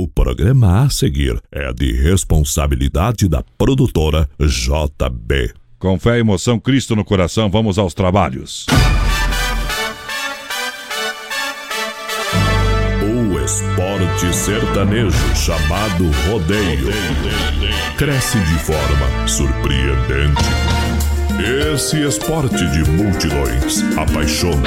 O programa a seguir é de responsabilidade da produtora JB. Com fé e emoção, Cristo no coração, vamos aos trabalhos. O esporte sertanejo chamado rodeio cresce de forma surpreendente. Esse esporte de multidões apaixona,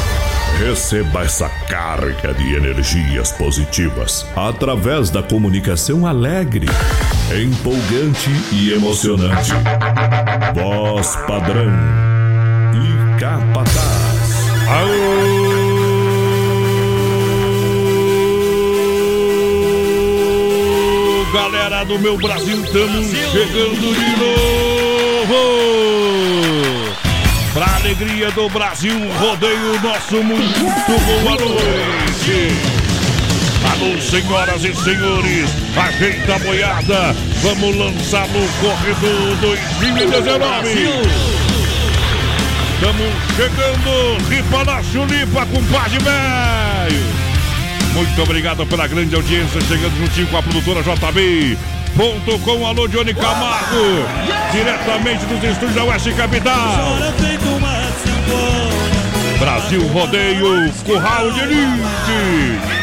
Receba essa carga de energias positivas através da comunicação alegre, empolgante e emocionante. Voz padrão e capataz. Alô, galera do meu Brasil, estamos chegando de novo. Pra alegria do Brasil, rodeio nosso muito boa noite. Alô, senhoras e senhores, ajeita a boiada, vamos lançar no corredor 2019. Estamos chegando, ripa na chulipa, compadre velho. Muito obrigado pela grande audiência, chegando juntinho com a produtora JB. Ponto com alô Johnny Camargo, diretamente dos estúdios da Oeste Capital. Brasil Rodeio, Curral de Elite.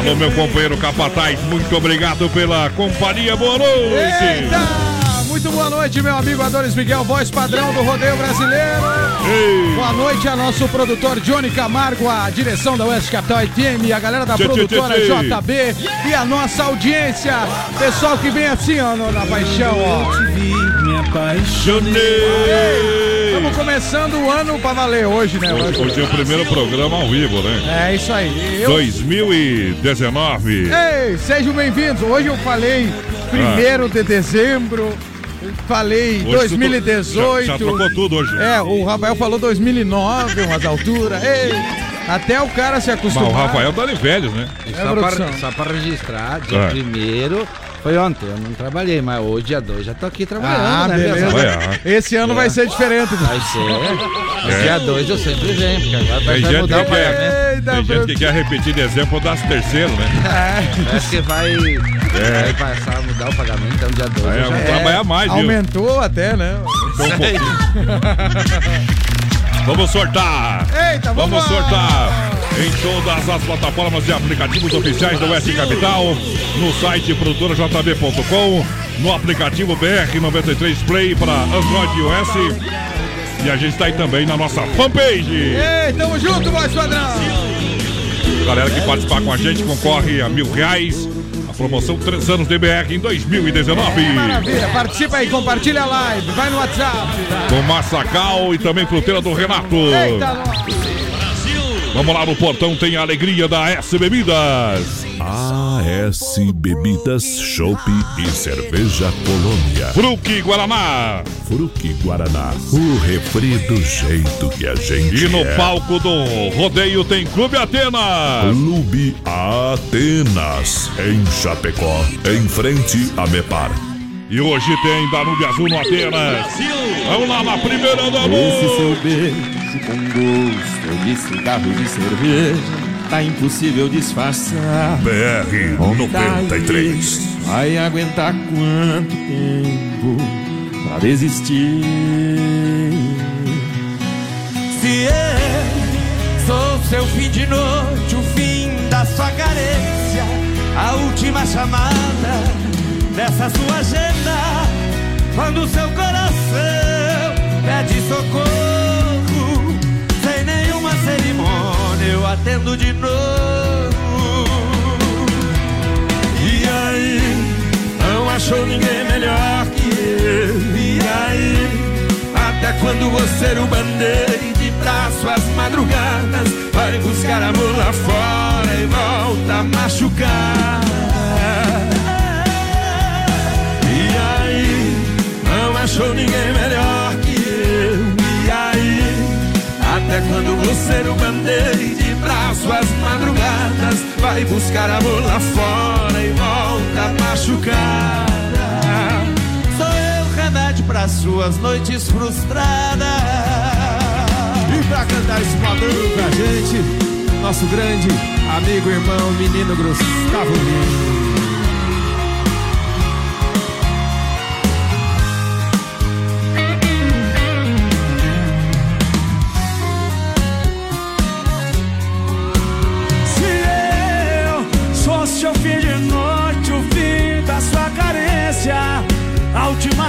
Alô, meu companheiro Capataz, muito obrigado pela companhia, boa noite. Eita! Muito boa noite, meu amigo Adonis Miguel, voz padrão do rodeio brasileiro. Ei. Boa noite a nosso produtor Johnny Camargo, a direção da West Capital FM, a galera da Tchê, produtora tchê, tchê. JB e a nossa audiência. Pessoal que vem assim, ó, na paixão, ó. Apaixonei. Estamos começando o ano pra valer hoje, né? Hoje, hoje é o primeiro programa ao vivo, né? É isso aí. Eu... 2019. Ei, sejam bem-vindos. Hoje eu falei primeiro de dezembro, falei Hoje tu- 2018. Já, já trocou tudo hoje. É, o Rafael falou 2009, umas alturas. Ei, até o cara se Mas acostumar. o Rafael tá de velhos, né? É, só, pra, só pra registrar, dia É. primeiro foi ontem, eu não trabalhei, mas hoje, dia 2, já tô aqui trabalhando, Ah, né, beleza. ah. Esse ano vai ser diferente. Vai ser. É. Dia 2 eu sempre venho, porque agora Tem vai, gente mudar que o pagamento. quer, Eita, tem gente que quer repetir dezembro das terceiro, né? Parece que vai, vai passar a mudar o pagamento, então dia 2 É, eu já vamos trabalhar mais, viu? Aumentou até, né? Só um pouquinho. Vamos sortar! Eita, Vamos vamos lá. sortar em todas as plataformas e aplicativos oficiais da Oeste Capital, no site produtorajb.com, no aplicativo BR93 Play para Android e iOS. E a gente está aí também na nossa fanpage. Ei, tamo junto, voz padrão. Galera que participar com a gente concorre a mil reais. A promoção 3 anos DBR em 2019. Maravilha, participa aí, compartilha a live, vai no WhatsApp. Com Massacal e também fruteira do Renato. Eita, nós. Vamos lá no portão, tem a alegria da S Bebidas. AS Bebidas, Chopp e Cerveja Colônia. Fruque Guaraná. Fruque Guaraná, o refri do jeito que a gente E no é. palco do rodeio tem Clube Atenas. Clube Atenas, em Chapecó, em frente a Mepar. E hoje tem Danube Azul no Atenas. Vamos lá na primeira da Esse seu noite. Beijo com gosto de cigarro e de cerveja Tá impossível disfarçar. BR 93. Vai aguentar quanto tempo pra desistir? Se eu sou seu fim de noite, o fim da sua carência A última chamada dessa sua agenda Quando seu coração pede socorro cerimônia eu atendo de novo. E aí, não achou ninguém melhor que eu. E aí, até quando você o bandeira de braço às madrugadas Vai buscar amor lá fora e volta a machucar. E aí, não achou ninguém melhor até quando você o bandeira de braço às madrugadas vai buscar amor lá fora e volta machucada. Sou eu remédio para suas noites frustradas. E pra cantar esse padrão pra gente, nosso grande amigo, irmão, menino Gustavo Lima.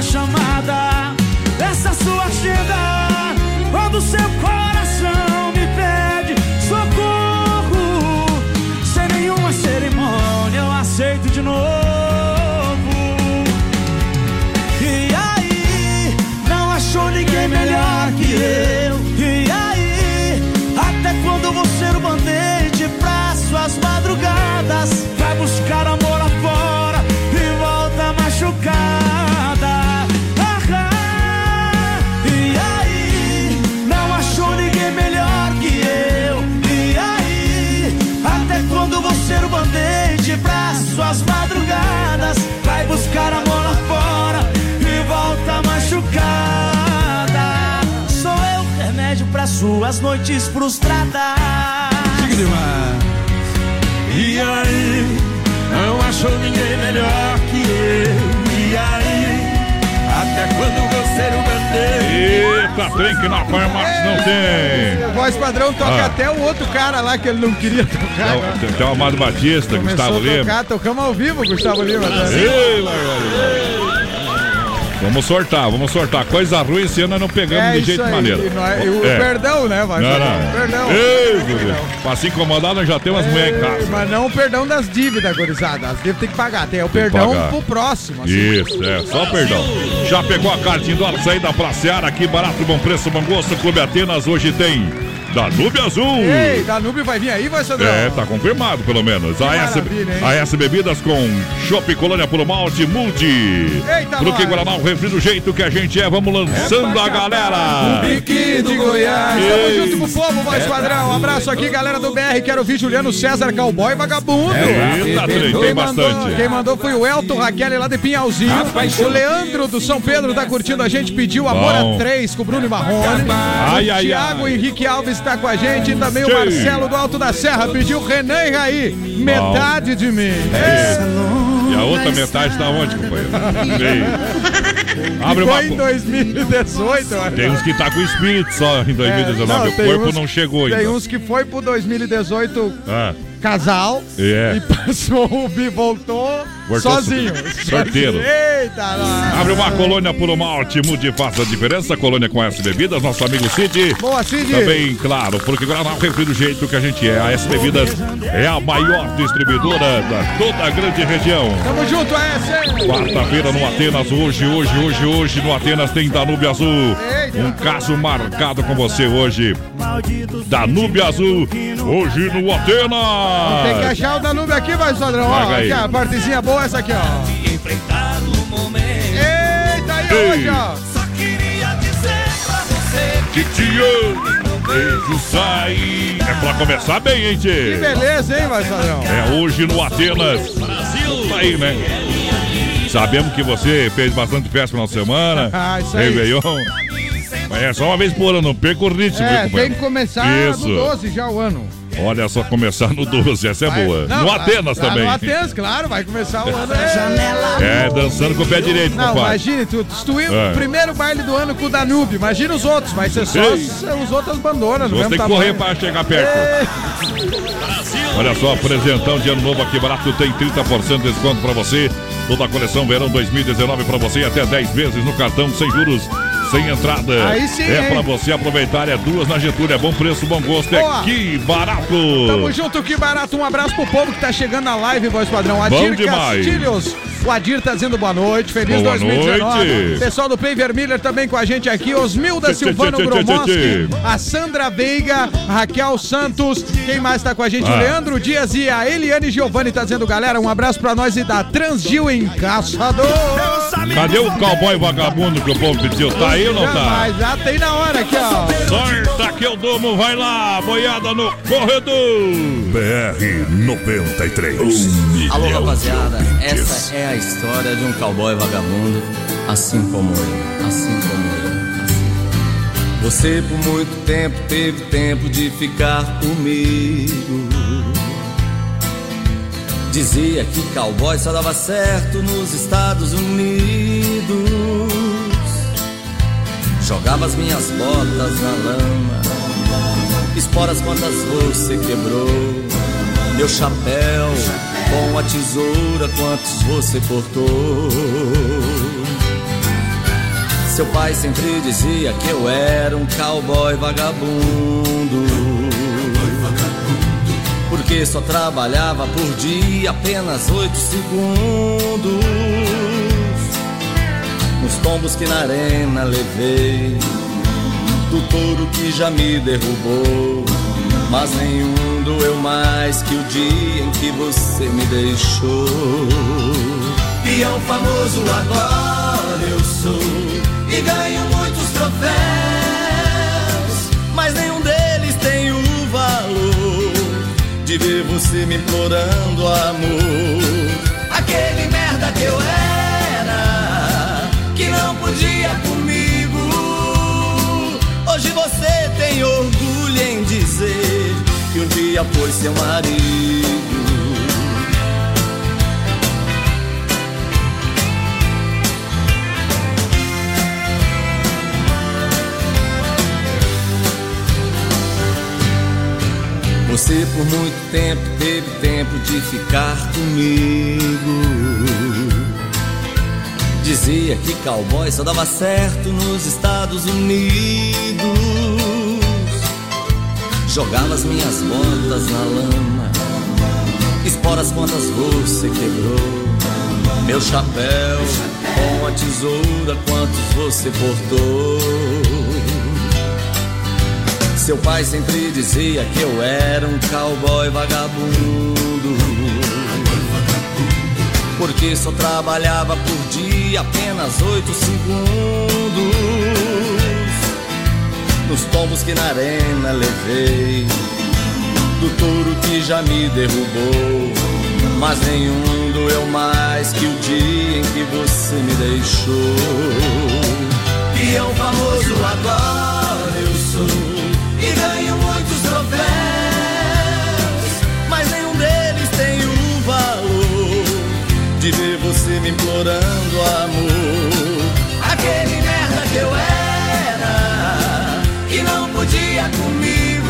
Chamada dessa sua agenda, quando seu coração suas madrugadas? Vai buscar amor lá fora e volta machucada. Sou eu remédio pra suas noites frustradas. E aí, não achou ninguém melhor que eu? E aí, até quando você o bandeira? Eita, trem que na farmácia não tem. O voz padrão toca Ah. até o outro cara lá que ele não queria tocar. agora. Tem, tem o Amado Batista, Começou Gustavo Lima. tocar, tocamos ao vivo, Gustavo Lima. né? Ei, Margarida. Vamos sortar, vamos sortar. Coisa ruim esse ano nós não pegamos É de jeito aí. maneiro. Nós- o É. perdão, né? Vai Não, não. Perdão. Ei, Dudu. Pra se incomodar, nós já temos as mulheres em casa. Mas não o perdão das dívidas, gurizada. As dívidas tem que pagar. Tem o Tem perdão pagar. pro próximo. assim. Isso, é, só perdão. Já pegou a cartinha do ar, saída pra Seara, aqui barato, bom preço, bom gosto, Clube Atenas, hoje tem Danube Azul. Ei, Danube vai vir aí, vai, Sandrão? É, tá confirmado pelo menos. A S, a S Bebidas com Chopp Colônia Puro Malte Multi. Eita, Fruque nós. Guaraná, o refri do jeito que a gente é. Vamos lançando a galera. Pique de Goiás. Ei. Tamo junto pro povo, voz padrão. Um abraço aqui, galera do BR. Quero ouvir Juliano César, cowboy vagabundo. Eita, trem, tem Quem mandou, bastante. quem mandou foi o Elton Raquel lá de Pinhalzinho. O Leandro do São Pedro tá curtindo a gente, pediu Amor Bom. a 3 com o Bruno Marrone. Ai, o ai, Thiago ai. Henrique Alves tá com a gente. E também o. Marcelo do Alto da Serra pediu Renan e Raí. Metade de mim. E a outra metade tá onde, companheiro? Ei. Abre. Foi em 2018, olha. Tem uns que tá com espírito só em 2019. É, não, o tem corpo uns- não chegou ainda. Tem uns que foi pro 2018 Ah, casal É. e passou o bi voltou Voltou sozinho. sorteiro. Eita, nós. Abre uma colônia Puro Malte, mude e faça a diferença. Colônia com S Bebidas, nosso amigo Cid. Boa, Cid. Também, claro, porque Guaraná refri do jeito que a gente é. A S Bebidas é a maior distribuidora da toda a grande região. Tamo junto, S. Quarta-feira no Atenas, hoje, hoje, hoje, hoje no Atenas tem Danúbio Azul. Um caso marcado com você hoje. Danúbio Azul, hoje no Tem que Atenas. achar o Danube aqui, vai, Sandrão. Ó, aqui, a partezinha boa, essa aqui, ó. Eita, aí Ei. hoje, ó. Que te amo, beijo sai. É pra começar bem, hein, Que tchê? beleza, hein, vai. É hoje no Atenas. Tá aí, né? Sabemos que você fez bastante festa no final de semana. Ah, isso aí. Réveillon. Mas É só uma vez por ano, não perca o ritmo, viu, É, tem que começar Isso. do 12 já o ano. Olha só, começar no 12, essa é Vai- boa. Não, no lá- Atenas lá também. No Atenas, claro, vai começar o ano. É, dançando com o pé direito, Não, compadre. imagine, tu, ir É. o primeiro baile do ano com o Danube, imagina os outros, vai ser só os, os outros bandonas, no Você tem que correr para chegar perto. Olha só, apresentão de ano novo aqui barato tem 30% de desconto para você. Toda a coleção verão 2019 para você até 10 vezes no cartão sem juros, sem entrada. Aí sim, É para você aproveitar, é duas na Getúlio, é bom preço, bom gosto, Boa. é que barato. Tamo junto, que barato. Um abraço pro povo que tá chegando na live, voz padrão. Bom Adir. Castilhos. O Adir tá dizendo boa noite. Feliz Boa 2019. noite. Pessoal do Pay Vermiller também com a gente aqui. Osmilda Silvano Gromoski. A Sandra Veiga. Raquel Santos. Quem mais tá com a gente? Ah. O Leandro Dias e a Eliane Giovanni tá dizendo, galera, um abraço pra nós e da Transgil em Caçador. Cadê o cowboy vagabundo que o povo pediu? Tá aí ou não tá? Mas já tem na hora aqui, ó. Sorta que eu domo, vai lá, boiada no corredor. BR 93. Alô, rapaziada, essa é a história de um cowboy vagabundo, assim como eu, assim como eu. assim. Você por muito tempo teve tempo de ficar comigo. Dizia que cowboy só dava certo nos Estados Unidos. Jogava as minhas botas na lama, esporas quantas você quebrou. Meu chapéu com a tesoura, quantos você cortou? Seu pai sempre dizia que eu era um cowboy vagabundo. Porque só trabalhava por dia apenas oito segundos. Nos tombos que na arena levei, do touro que já me derrubou. Mas nenhum doeu mais que o dia em que você me deixou. Peão famoso agora eu sou e ganho muitos troféus, de ver você me implorando amor. Aquele merda que eu era, que não podia comigo. Hoje você tem orgulho em dizer que um dia foi seu marido. Você por muito tempo teve tempo de ficar comigo. Dizia que cowboy só dava certo nos Estados Unidos. Jogava as minhas botas na lama, esporas quantas você quebrou. Meu chapéu com a tesoura, quantos você cortou. Seu pai sempre dizia que eu era um cowboy vagabundo. Porque só trabalhava por dia apenas oito segundos. Nos tombos que na arena levei, do touro que já me derrubou. Mas nenhum doeu mais que o dia em que você me deixou. E é um famoso agora eu sou implorando amor. Aquele merda que eu era, que não podia comigo.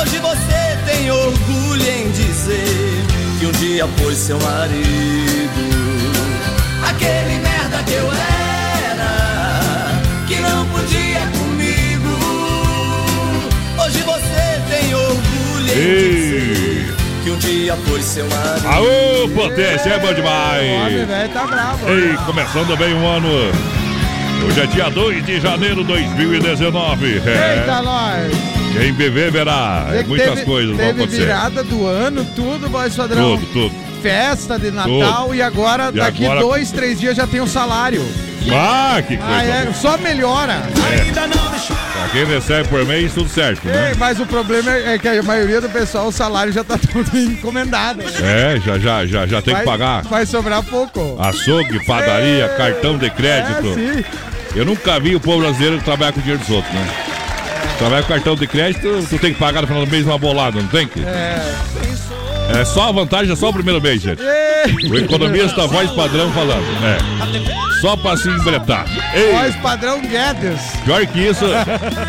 Hoje você tem orgulho em dizer que um dia foi seu marido. Aquele merda que eu era, que não podia comigo. Hoje você tem orgulho em Ei. Que um dia foi seu marido. Aô, potência, é bom O homem demais. velho tá bravo. Ei, começando bem o ano. Hoje é dia 2 de janeiro de 2019. Eita, É, nós! quem beber verá. Que Muitas teve, coisas vão Teve acontecer. virada do ano, tudo, voz padrão. Tudo, tudo. Festa de Natal e agora, E daqui agora- dois, três dias já tem o salário. Ah, que coisa. Ah, é, só melhora. Pra quem recebe por mês, tudo certo, Ei, né? mas o problema é é que a maioria do pessoal, o salário já tá tudo encomendado. É, já, já, já, já tem vai, que pagar. Vai sobrar pouco. Açougue, padaria, É. cartão de crédito. É, sim. Eu nunca vi o povo brasileiro trabalhar com dinheiro dos outros, né? Trabalhar com cartão de crédito, tu tem que pagar no final do mês uma bolada, não tem que? É. É só a vantagem, é só o primeiro mês, gente. O economista voz padrão falando. É. Só pra se embretar. Ei, voz padrão Guedes. pior que isso,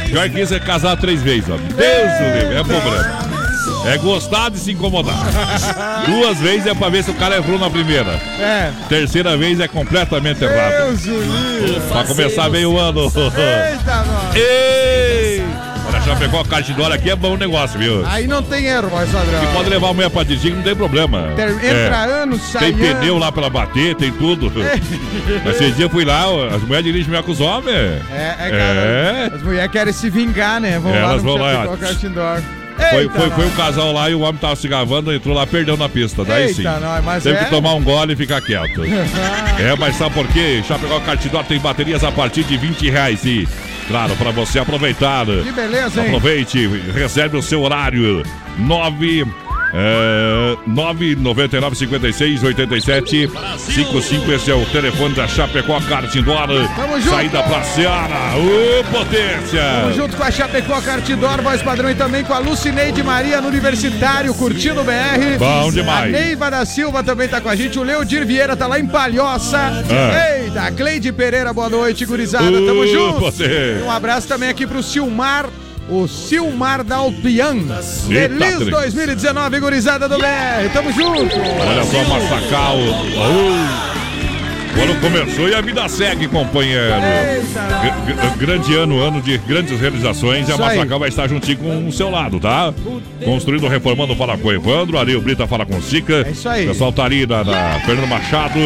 pior que isso é casar três vezes, ó. Deus do livre, é problema. É gostar de se incomodar. Duas vezes é pra ver se o cara errou na primeira. É. Terceira vez é completamente errado. Deus. Pra começar bem o ano. Eita, nós. Ei! Pegou a caixa de aqui, é bom negócio, viu? Aí não tem erro, voz padrão. E pode levar a mulher pra dirigir, não tem problema. Ter- Entra É. ano, sai Tem ano. pneu lá pra bater, tem tudo. Mas Esse dia eu fui lá, as mulheres dirigem melhor que os homens. É, é, É. cara. As mulheres querem se vingar, né? Vão Elas lá no vão lá, Chapecó. Caixa Indoor. Foi, foi, foi um casal lá e o homem tava se gravando, entrou lá, perdeu na pista. Daí Eita, sim. nós, mas Teve é- que tomar um gole e ficar quieto. é, mas sabe por quê? Chapecó Cartidor tem baterias a partir de 20 reais e, claro, para você aproveitar. Que beleza, hein? Aproveite, reserve o seu horário. 9 é, 999 56 87 55. Esse é o telefone da Chapecó Cartidor. Saída pra Seara. Ô, potência! Tamo junto com a Chapecó Cartidor, voz padrão e também com a Lucineide Maria no Universitário, curtindo o BR. Bom demais. A Neiva da Silva também tá com a gente. O Leodir Vieira tá lá em Palhoça. Ah. Eita, Cleide Pereira, boa noite, gurizada. Tamo Ô, junto. Um abraço também aqui pro Silmar. O Silmar Dalpian. Feliz Tri. 2019, gurizada do BR. Tamo junto. Olha só, Massacal. O ano começou e a vida segue, companheiro. Gr- gr- grande ano, ano de grandes realizações. E a. Massacal vai estar juntinho com o seu lado, tá? Construindo, reformando, fala com o Evandro. Ari o Brita fala com o Sica. É isso aí. O pessoal tá ali na, na Fernando Machado.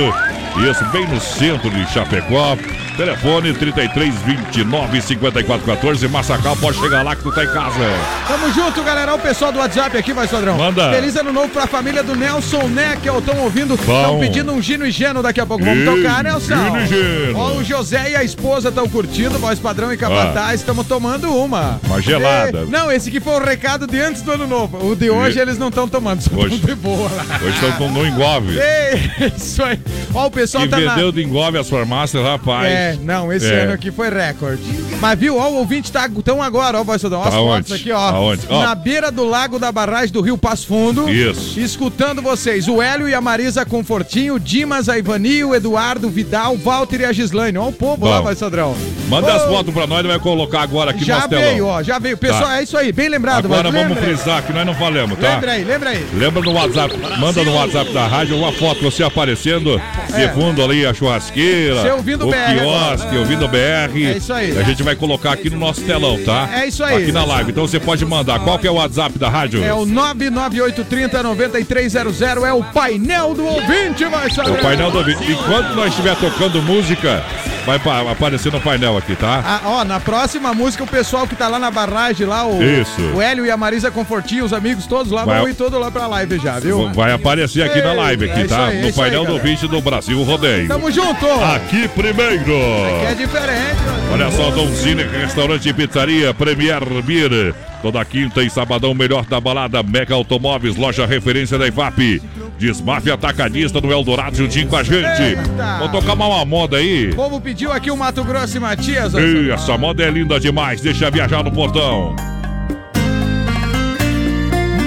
Isso, bem no centro de Chapecó. Telefone 33 29 54 14. Massacal, pode chegar lá que tu tá em casa. Tamo junto, galera. O pessoal do WhatsApp aqui, vai, Sodrão. Manda. Feliz ano novo pra família do Nelson Né, que estão ouvindo. Estão pedindo um Gino e Geno daqui a pouco. Vamos Ih, tocar, Nelson. Gino e Geno. Ó, o José e a esposa estão curtindo, voz padrão e capataz. Estamos tomando uma. Ah. Uma gelada. E- não, esse aqui foi o recado de antes do ano novo. O de hoje E- eles não estão tomando, só Hoje- de boa lá. Hoje estão no engove. Ei, isso aí. Ó, o pessoal Que tá na... vendeu de engove as farmácias, rapaz. É, não, esse É. ano aqui foi recorde. Mas viu, ó, o ouvinte tá tão agora, ó, voz as Aonde? fotos aqui, ó. Aonde? Ó. Na beira do lago da barragem do Rio Passo Fundo. Isso. Escutando vocês, o Hélio e a Marisa Confortinho, Dimas, a Ivani, o Eduardo, Vidal, Walter e a Gislaine. Ó, o povo lá, Bom. vai, Sodrão. Manda Ô, as fotos pra nós, ele vai colocar agora aqui no Já telão. veio, ó, já veio. Pessoal, Tá. é isso aí, bem lembrado. Agora mas vamos frisar que nós não falamos, tá? Lembra aí, lembra aí. Lembra no WhatsApp, manda no WhatsApp da rádio uma foto, você aparecendo É. de fundo ali a churrasqueira, Você ouvindo o BR quiosque, ouvindo o BR. É isso aí. A gente vai colocar aqui no nosso telão, tá? É isso aí. Aqui na live. Então você pode mandar. Qual que é o WhatsApp da rádio? É o 99830-9300, é o painel do ouvinte, vai, Sodrão. O painel do ouvinte. Enquanto nós estiver tocando música, vai pa- aparecer no painel aqui, tá? Ah, ó, na próxima música, o pessoal que tá lá na barragem, lá, o, Isso. o Hélio e a Marisa Confortinho, os amigos todos lá, Vai- vão ir todos lá pra live já, viu? Vai aparecer aqui na live, É aqui, isso tá? aí, é no isso aí, painel do ouvinte do Brasil Rodeio. Tamo junto! Aqui primeiro. Que é diferente. Olha só, Donzine, restaurante e pizzaria, Premier Beer. Toda quinta e sabadão, melhor da balada, Mega Automóveis, loja referência da IFAP. Desmafia Atacadista no Eldorado juntinho com a gente. Eita. Vou tocar uma, uma moda aí. O povo pediu aqui o Mato Grosso e Matias. Ei, essa moda é linda demais, deixa viajar no portão.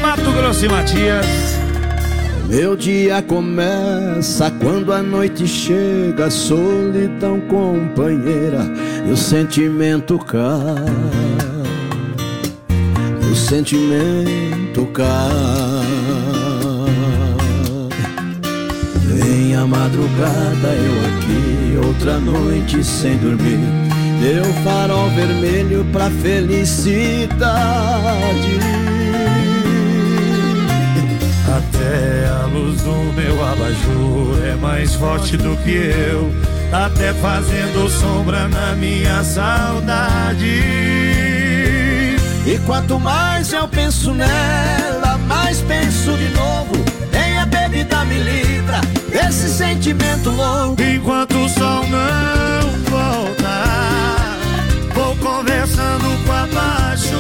Mato Grosso e Matias. Meu dia começa quando a noite chega, solidão companheira, e o sentimento cai. O sentimento cai. Vem a madrugada, eu aqui, outra noite sem dormir. Deu farol vermelho pra felicidade. Até a luz do meu abajur é mais forte do que eu, até fazendo sombra na minha saudade. E quanto mais eu penso nela, mais penso de novo. Nem a bebida me livra desse sentimento louco. Enquanto o sol não volta, vou conversando com abaixo.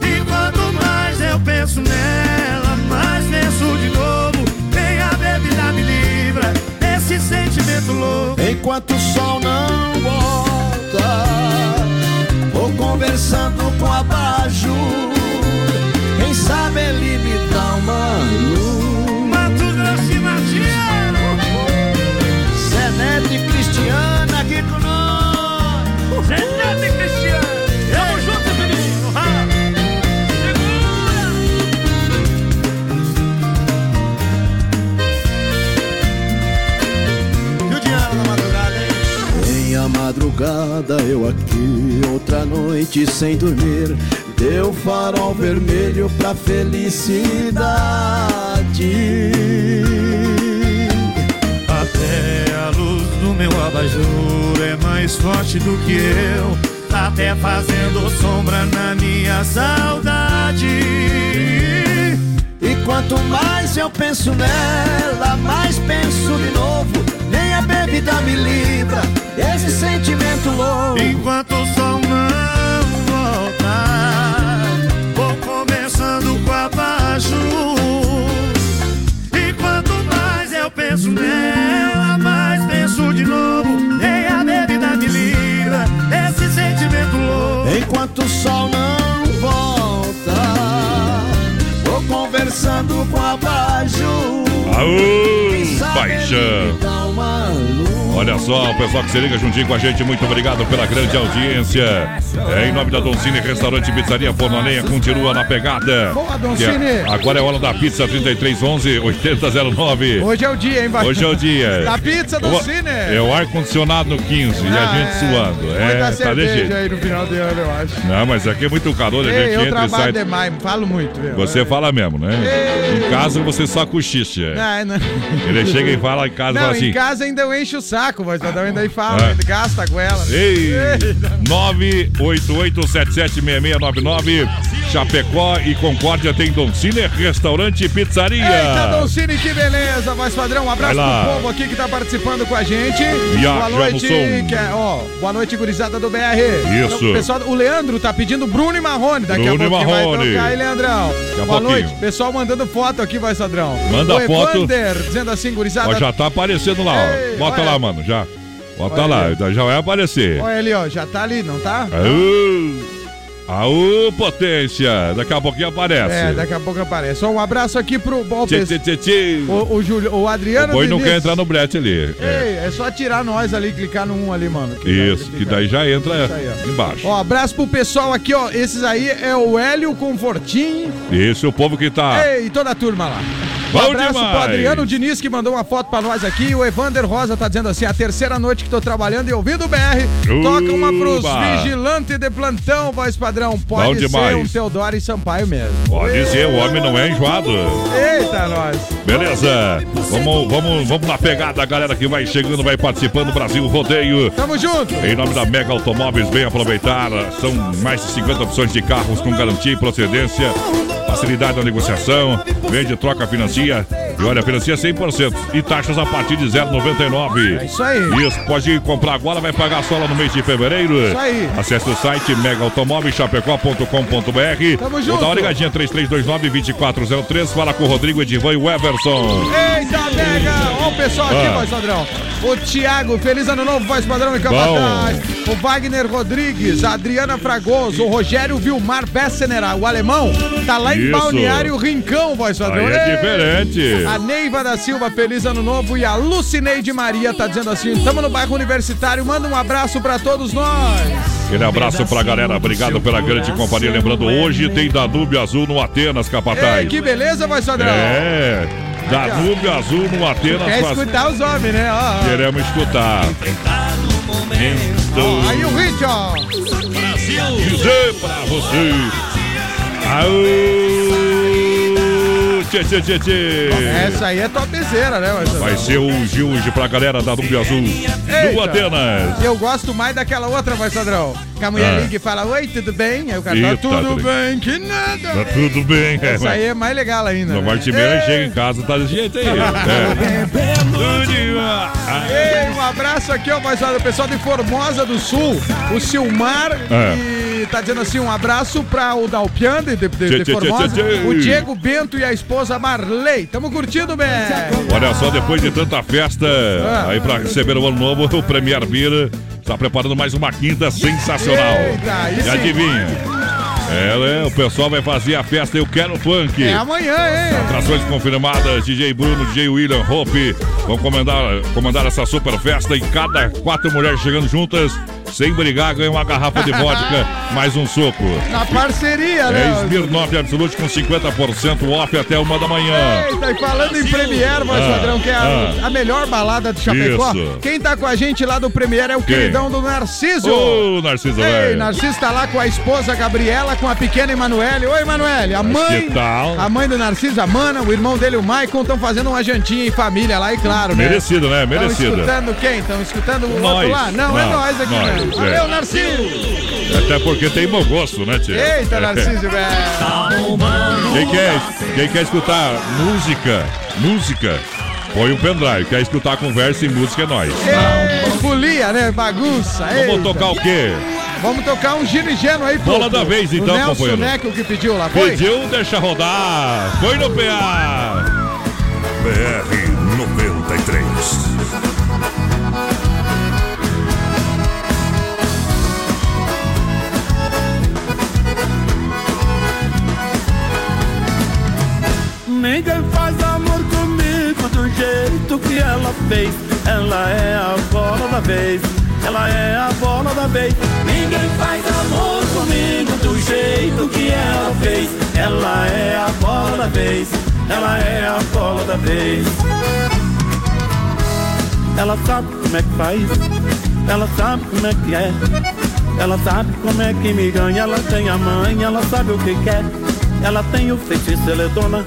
E quanto mais eu penso nela, mais penso de novo. Nem a bebida me livra desse sentimento louco. Enquanto o sol não volta, conversando com abaixo. Quem sabe ele me dá uma luz. Mato Grosso e Matias. Zé Neto madrugada, eu aqui, outra noite sem dormir. Deu farol vermelho pra felicidade. Até a luz do meu abajur é mais forte do que eu, até fazendo sombra na minha saudade. E quanto mais eu penso nela, mais penso de novo nem a bebida me livra desse sentimento louco. Enquanto o sol não voltar, vou começando com abaixo. E quanto mais eu penso nela, mais penso de novo. Nem a bebida me livra desse sentimento louco. Enquanto o sol não volta, vou conversando com abaixo. Paixão. Olha só, o pessoal que se liga juntinho com a gente, muito obrigado pela grande audiência. É, em nome da Doncini Restaurante Pizzaria Forno Lenha, continua na pegada. Boa, Que Doncini. é- agora é hora da pizza 3311 8009. Hoje é o dia, hein, vai? Hoje é o dia. Da pizza do O- Cine. É o ar-condicionado no 15 e a Ah, gente é. suando. É, dar tá de jeito. aí no final de ano, eu acho. Não, mas aqui é muito calor, a gente Ei, eu entra e trabalho sai. demais, falo muito, viu? Você fala mesmo, né? Ei. Em casa você só cochicha. Não. Ele chega e fala em casa e Não, assim. em casa ainda eu encho o saco, mas eu ainda aí fala, Ah. ainda gasta a goela. Ei! 988776699 Chapecó e Concórdia tem Don Cine Restaurante e Pizzaria. Eita, Doncini, que beleza, voz padrão. Um abraço Vai pro povo aqui que tá participando com a gente. Já, boa já noite, que é, ó, boa noite, gurizada do BR. Isso. Então, pessoal, o Leandro tá pedindo Bruno e Marrone. Daqui Bruno a e pouco vai Marrone. tocar aí, Leandrão. a boa pouquinho. noite. Pessoal mandando foto aqui, voz padrão. Manda o foto. Dizendo assim, gurizada. Ó, já tá aparecendo lá, ó. Bota olha. lá, mano, já. Bota Olha lá, ali. já vai aparecer. Olha ali, ó, já tá ali, não tá? Aô! Aô, potência! Daqui a pouquinho aparece. É, daqui a pouco aparece. Ó, um abraço aqui pro bom Tchê, pessoal. tchê, tchê, tchê. O, o, Júlio, o Adriano boi não quer entrar no brete ali. É. Ei, é só tirar nós ali, clicar no 1 ali, mano. que Isso, que daí já entra Isso aí, embaixo. Ó, abraço pro pessoal aqui, ó. Esses aí é o Hélio Confortinho Esse é o povo que tá. Ei, toda a turma lá. Um Bom abraço demais. pro Adriano Diniz, que mandou uma foto pra nós aqui. O Evander Rosa tá dizendo assim: a terceira noite que tô trabalhando e ouvindo o BR. Toca uma pros Uba. vigilantes de plantão, voz padrão. Bom Pode ser demais. um Teodoro e Sampaio mesmo. Pode ser, o homem não é enjoado. Eita, nós. Beleza? Vamos, vamos, vamos na pegada, a galera que vai chegando, vai participando, Brasil Rodeio. Tamo junto. Em nome da Mega Automóveis, vem aproveitar. São mais de 50 opções de carros com garantia e procedência. Facilidade na negociação. Vende, troca, financia. E olha, financia 100%. E taxas a partir de 0,99. É isso aí. Isso, pode comprar agora, vai pagar só lá no mês de fevereiro. Isso aí. Acesse o site megaautomóveischapecó.com.br. Tamo Vou junto. dar uma ligadinha 3329-2403. Fala com o Rodrigo Edivan e o Everson. Eita, mega! Ó o pessoal aqui, Ah. voz padrão. O Thiago, feliz ano novo, voz padrão e capataz. O Wagner Rodrigues, a Adriana Fragoso, o Rogério Vilmar Bessener, o alemão, tá lá em Isso. Balneário Rincão, voz padrão. Aí é Ei! diferente. A Neiva da Silva, feliz ano novo. E a Lucineide Maria tá dizendo assim: tamo no bairro universitário, manda um abraço pra todos nós. Aquele abraço pra galera, obrigado pela grande companhia. Lembrando, hoje tem Danúbio Azul no Atenas, Ei, Capataz. que beleza, voz padrão. É, Danúbio Azul no Atenas. Quer faz- escutar os homens, né? Ó, ó. Queremos escutar. Ó, Aí o hit, ó. dizer pra você. Aô, tchê, tchê, tchê, tchê. Essa aí é topzera, né, padrão? Vai ser hoje, hoje pra galera da Danúbio Azul Eita. Atenas. Eu gosto mais daquela outra, padrão. Que a mulher Ah. liga e fala, oi, tudo bem? Aí o cara Eita, tá, tudo bem, que nada. Tá tudo bem. é, Essa mas- aí é mais legal ainda. No né? Martimeira Ei, chega em casa, tá desse jeito aí. É. Ei, um abraço aqui, ó, voz padrão, o pessoal de Formosa do Sul, o Silmar, É. e tá dizendo assim, um abraço pra o Dalpian de, de, de- de Formosa, o Diego Bento e a esposa Marley. Tamo curtindo, bem. Olha só, depois de tanta festa, Ah. aí pra receber o ano novo, o Premier Beer está preparando mais uma quinta sensacional. Eita, e adivinha? É, né? O pessoal vai fazer a festa Eu Quero Funk. É amanhã, hein? Atrações confirmadas, DJ Bruno, DJ William Hope vão comandar, comandar essa super festa e cada quatro mulheres chegando juntas, sem brigar, ganham uma garrafa de vodka, mais um soco. Na parceria, É né? Smirnoff Absolute com 50% off até uma da manhã. Eita, e falando em Premiere, voz Ah, padrão, que é a, ah. a melhor balada do Chapecó. Isso. Quem tá com a gente lá do Premiere é o Quem? queridão do Narciso. Ô, Narciso, Ei, velho. Narciso tá lá com a esposa Gabriela, com a pequena Emanuele. Oi, Emanuele. A mãe. que tal? A mãe do Narciso, a Mana, o irmão dele, o Maicon, estão fazendo uma jantinha em família lá, e claro, né? Merecido, né? Estão Merecido. escutando quem? Estão escutando o Nós. outro lá? Não, é Não, nós aqui nós, mesmo. é. Valeu, Narciso. Até porque tem bom gosto, né, Tia? Eita, Narciso, velho. Quem quer, quem quer escutar música, música, põe um pendrive. Quer escutar conversa e música é nós. Folia, né? Bagunça. Vamos eita. tocar o quê? Vamos tocar um giro e geno aí, pô. Bola da vez, O então, Nelson companheiro. Neco que pediu lá, foi? Pediu, deixa rodar. Foi no PA. BR 93. Ninguém faz amor comigo do jeito que ela fez. Ela é a bola da vez. Ela é a bola da vez. Ninguém faz amor comigo do jeito que ela fez. Ela é a bola da vez. Ela é a bola da vez. Ela sabe como é que faz. Ela sabe como é que é. Ela sabe como é que me ganha. Ela tem a mãe, ela sabe o que quer. Ela tem o feitiço, ela é dona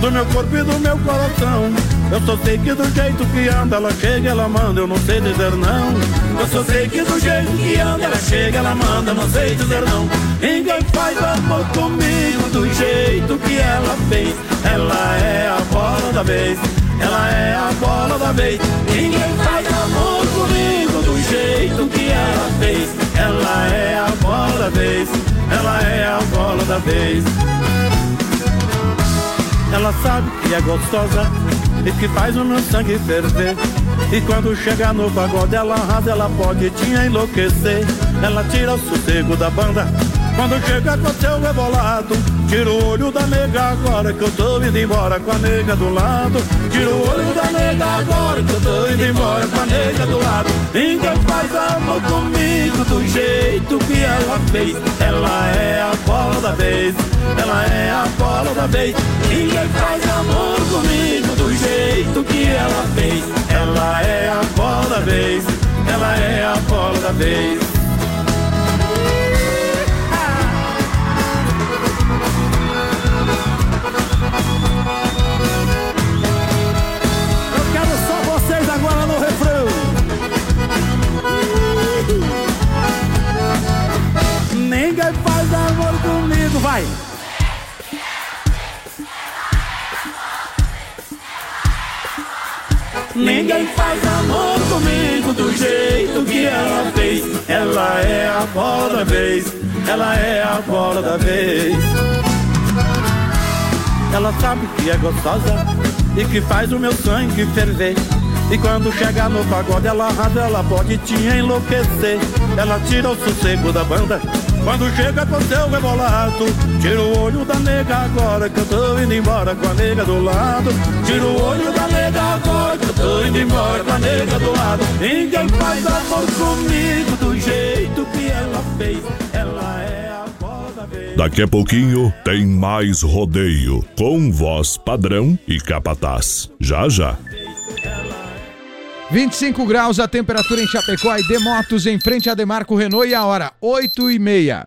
do meu corpo e do meu coração. Eu só sei que do jeito que anda, ela chega, ela manda, eu não sei dizer não. Eu só sei que do jeito que anda, ela chega, ela manda, eu não sei dizer não. Ninguém faz amor comigo do jeito que ela fez. Ela é a bola da vez. Ela é a bola da vez. Ninguém faz amor comigo do jeito que ela fez. Ela é a bola da vez. Ela é a bola da vez. Ela sabe que é gostosa e que faz o meu sangue ferver. E quando chega no pagode, ela arrasa, ela pode te enlouquecer. Ela tira o sossego da banda. Quando chega com seu rebolado, tira o olho da nega agora que eu tô indo embora com a nega do lado. Tira o olho da nega agora que eu tô indo embora com a nega do lado. Ninguém faz amor comigo do jeito que ela fez. Ela é a bola da vez. Ela é a bola da vez. Ninguém faz amor comigo do jeito que ela fez. Ela é a bola da vez. Ela é a bola da vez. Ninguém faz amor comigo do jeito que ela fez. Ela é a bola da vez. Ela é a bola da vez. Ela sabe que é gostosa e que faz o meu sangue ferver. E quando chegar no pagode, ela arrasa, ela pode te enlouquecer. Ela tira o sossego da banda. Quando chega com seu rebolado, tira o olho da nega agora que eu tô indo embora com a nega do lado. Tira o olho da nega agora que eu tô indo embora com a nega do lado. Ninguém faz amor comigo do jeito que ela fez. Ela é a. Daqui a pouquinho tem mais rodeio com voz padrão e capataz. Já já. 25 graus a temperatura em Chapecó e Demotos em frente a Demarco Renault e a hora 8 e meia.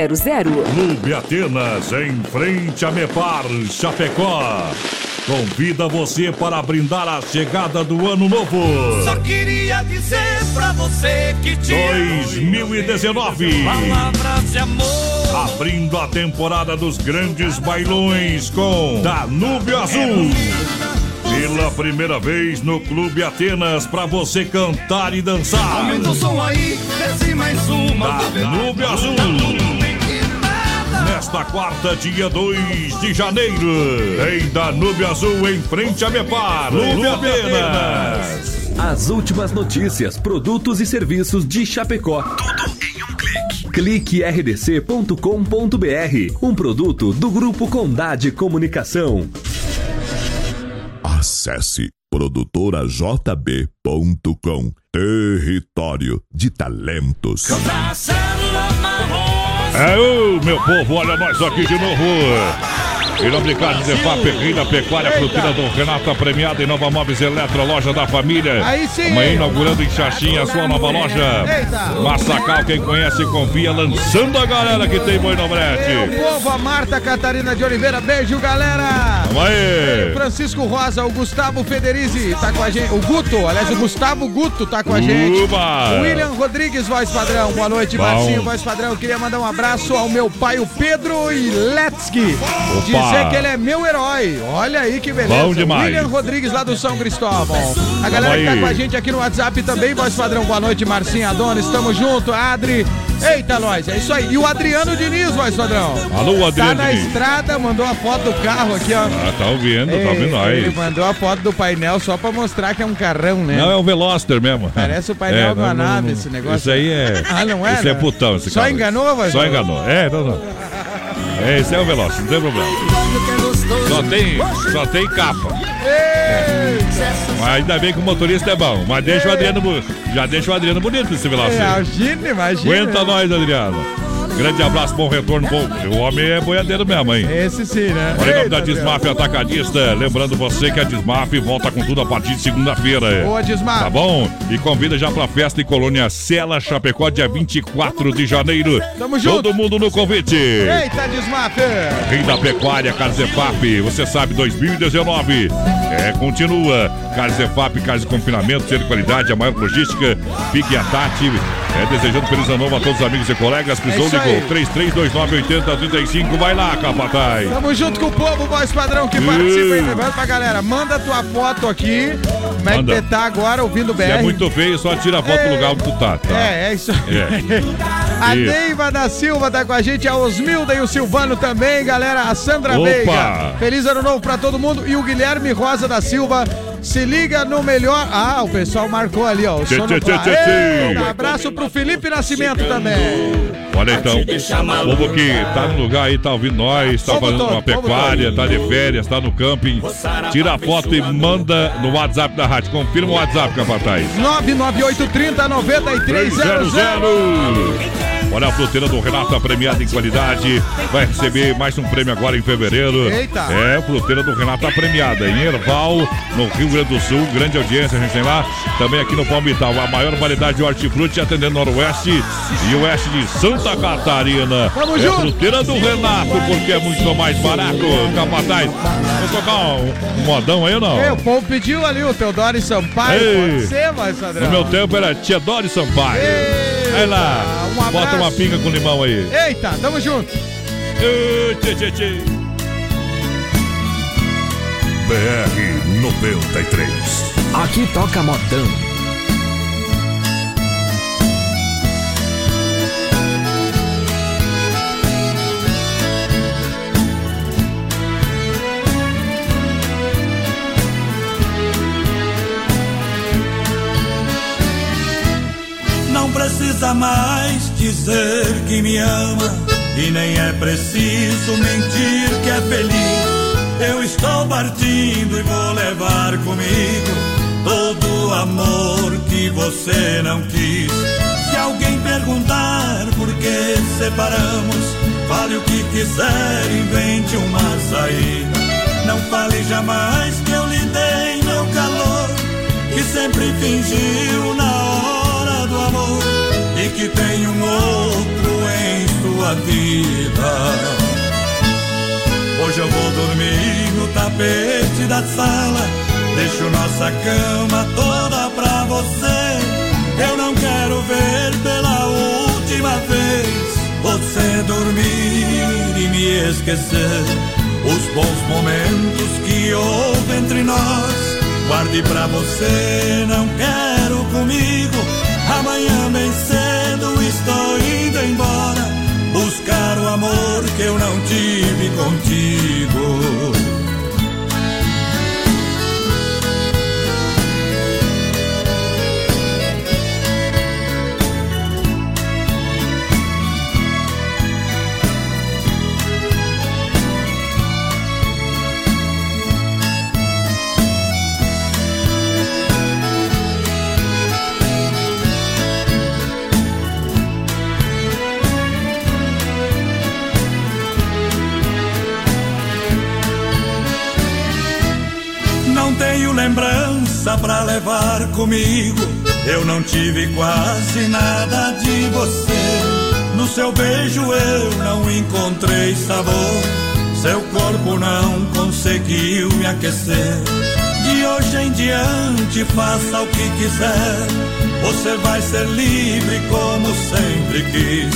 Clube Atenas, em frente a Mepar, Chapecó. Convida você para brindar a chegada do ano novo. Só queria dizer pra você que te 2019. Palavras de amor. Abrindo a temporada dos grandes bailões com Danúbio Azul. Pela primeira vez no Clube Atenas, pra você cantar e dançar. Aumenta o som aí, desce mais uma. Danúbio Azul. Nesta quarta, dia 2 de janeiro, em Danúbio Azul, em frente a Mepar, Clube Atenas. As últimas notícias, produtos e serviços de Chapecó. Tudo em um clique. Clique rdc.com.br. Um produto do Grupo Condade Comunicação. Acesse produtorajb.com. Território de talentos. É, ô, meu povo, olha nós aqui de novo. Em nome de Carnes de Fap, Rei da Pecuária, Fruteira do Renato, a premiada em Nova Móveis Eletro, loja da família. Aí sim. Amanhã inaugurando em Xaxim a sua nova loja. Eita. Massacal, quem conhece, confia, lançando a galera que tem boi no brete. povo, a Marta Catarina de Oliveira, beijo, galera! Vamos aí. Francisco Rosa, o Gustavo Federizi tá com a gente. O Guto, aliás, o Gustavo Guto tá com a gente. Uba. O William Rodrigues, voz padrão. Boa noite, Bom. Marcinho, voz padrão. Eu queria mandar um abraço ao meu pai, o Pedro Iletsky. Dizer que ele é meu herói. Olha aí que beleza. Bom demais. William Rodrigues, lá do São Cristóvão. A galera que tá aí. com a gente aqui no WhatsApp também, voz padrão. Boa noite, Marcinho Adonis. Tamo junto. Adri. Eita, nós. É isso aí. E o Adriano Diniz, voz padrão. Alô, Tá Adriano. na Diniz. estrada, mandou a foto do carro aqui, ó. Ah, tá ouvindo, tá Ei, ouvindo Ele nós. mandou a foto do painel só pra mostrar que é um carrão, né? Não, é o Veloster mesmo. Parece o painel de uma não, nave, não. esse negócio. Isso aí é. Ah, não é? Isso é né? putão, esse Só carro. enganou, vai? Só enganou. É, não, não. É, esse é o Veloster, não tem problema. Só tem, só tem capa. Mas ainda bem que o motorista é bom. Mas deixa o Adriano. Já deixa o Adriano bonito esse Veloster. Imagina, imagina. Aguenta nós, Adriano. Grande abraço, bom retorno. Bom, o homem é boiadeiro mesmo, hein? Esse sim, né? Olha em nome da. Desmaf Atacadista.Lembrando você que a Desmaf volta com tudo a partir de segunda-feira. Boa, Desmaf. Tá bom? E convida já pra festa em Colônia Sela Chapecó, dia 24 de janeiro. Tamo junto. Todo mundo no convite. Eita, Desmaf. Rei da Pecuária, Carzefap, você sabe, 2019. É, continua. Carzefap, Carnes de Confinamento, ser de qualidade, a maior logística. Pique a Tati. É, desejando feliz ano novo a todos os amigos e colegas. Prisão É aí. 33298035. Vai lá, Capataz. Tamo junto com o povo, voz padrão, que participa aí. Lembrando pra galera, manda tua foto aqui. Como é que você tá agora ouvindo o BR? Se é muito feio, só tira a foto do lugar onde tu tá, tá? É, é isso aí. É. A Isso. Neiva da Silva tá com a gente, a Osmilda e o Silvano também, galera. A Sandra Opa! Veiga. Feliz ano novo pra todo mundo. E o Guilherme Rosa da Silva. Se liga no melhor. Ah, o pessoal marcou ali, ó. O Tchê, sono tchê, tchê, tchê. Eita, abraço pro Felipe Nascimento também. Olha então, o povo que tá no lugar aí, tá ouvindo nós, tá fazendo uma pecuária, tá de férias, tá no camping. Tira a foto e manda no WhatsApp da rádio. Confirma o WhatsApp, capataz. 99830 9300. 300. Olha a fruteira do Renato, a premiada em qualidade. Vai receber mais um prêmio agora em fevereiro. Eita. É, fruteira do Renato, a premiada em Erval, no Rio Grande do Sul. Grande audiência, a gente tem lá. Também aqui no Palmital, a maior variedade de hortifruti atendendo Noroeste e Oeste de Santa Catarina. Tamo é junto. fruteira do Renato, porque é muito mais barato. Capataz, vamos tocar um, um modão aí ou não? É, o povo pediu ali o Teodoro Sampaio. Ei. Pode ser, vai, Sadrão? No meu tempo era Tia Dori Sampaio. Vai lá, um bota uma pinga com limão aí. Eita, tamo junto. Ô, tchê, tchê, tchê. BR 93. Aqui toca modão. Não precisa mais dizer que me ama e nem é preciso mentir que é feliz. Eu estou partindo e vou levar comigo todo o amor que você não quis. Se alguém perguntar por que separamos, fale o que quiser, invente uma saída. Não fale jamais que eu lhe dei meu calor, que sempre fingiu na e que tem um outro em sua vida. Hoje eu vou dormir no tapete da sala. Deixo nossa cama toda pra você. Eu não quero ver pela última vez você dormir e me esquecer. Os bons momentos que houve entre nós Guarde pra você, não quero comigo. Amanhã bem estou indo embora. Buscar o amor que eu não tive contigo. Lembrança pra levar comigo. Eu não tive quase nada de você. No seu beijo eu não encontrei sabor. Seu corpo não conseguiu me aquecer. De hoje em diante, faça o que quiser. Você vai ser livre como sempre quis.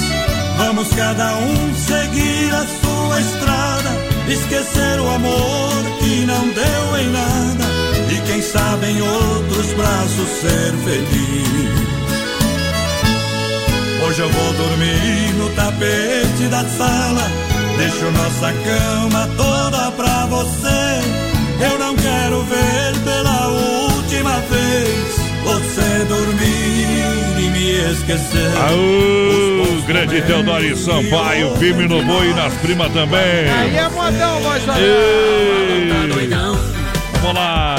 Vamos cada um seguir a sua estrada. Esquecer o amor que não deu em nada. E quem sabe em outros braços ser feliz. Hoje eu vou dormir no tapete da sala. Deixo nossa cama toda pra você. Eu não quero ver pela última vez você dormir e me esquecer. Aô, grande Teodoro Sampaio, firme no boi e nas primas também. Aí é modão, voz Ei. Vamos lá.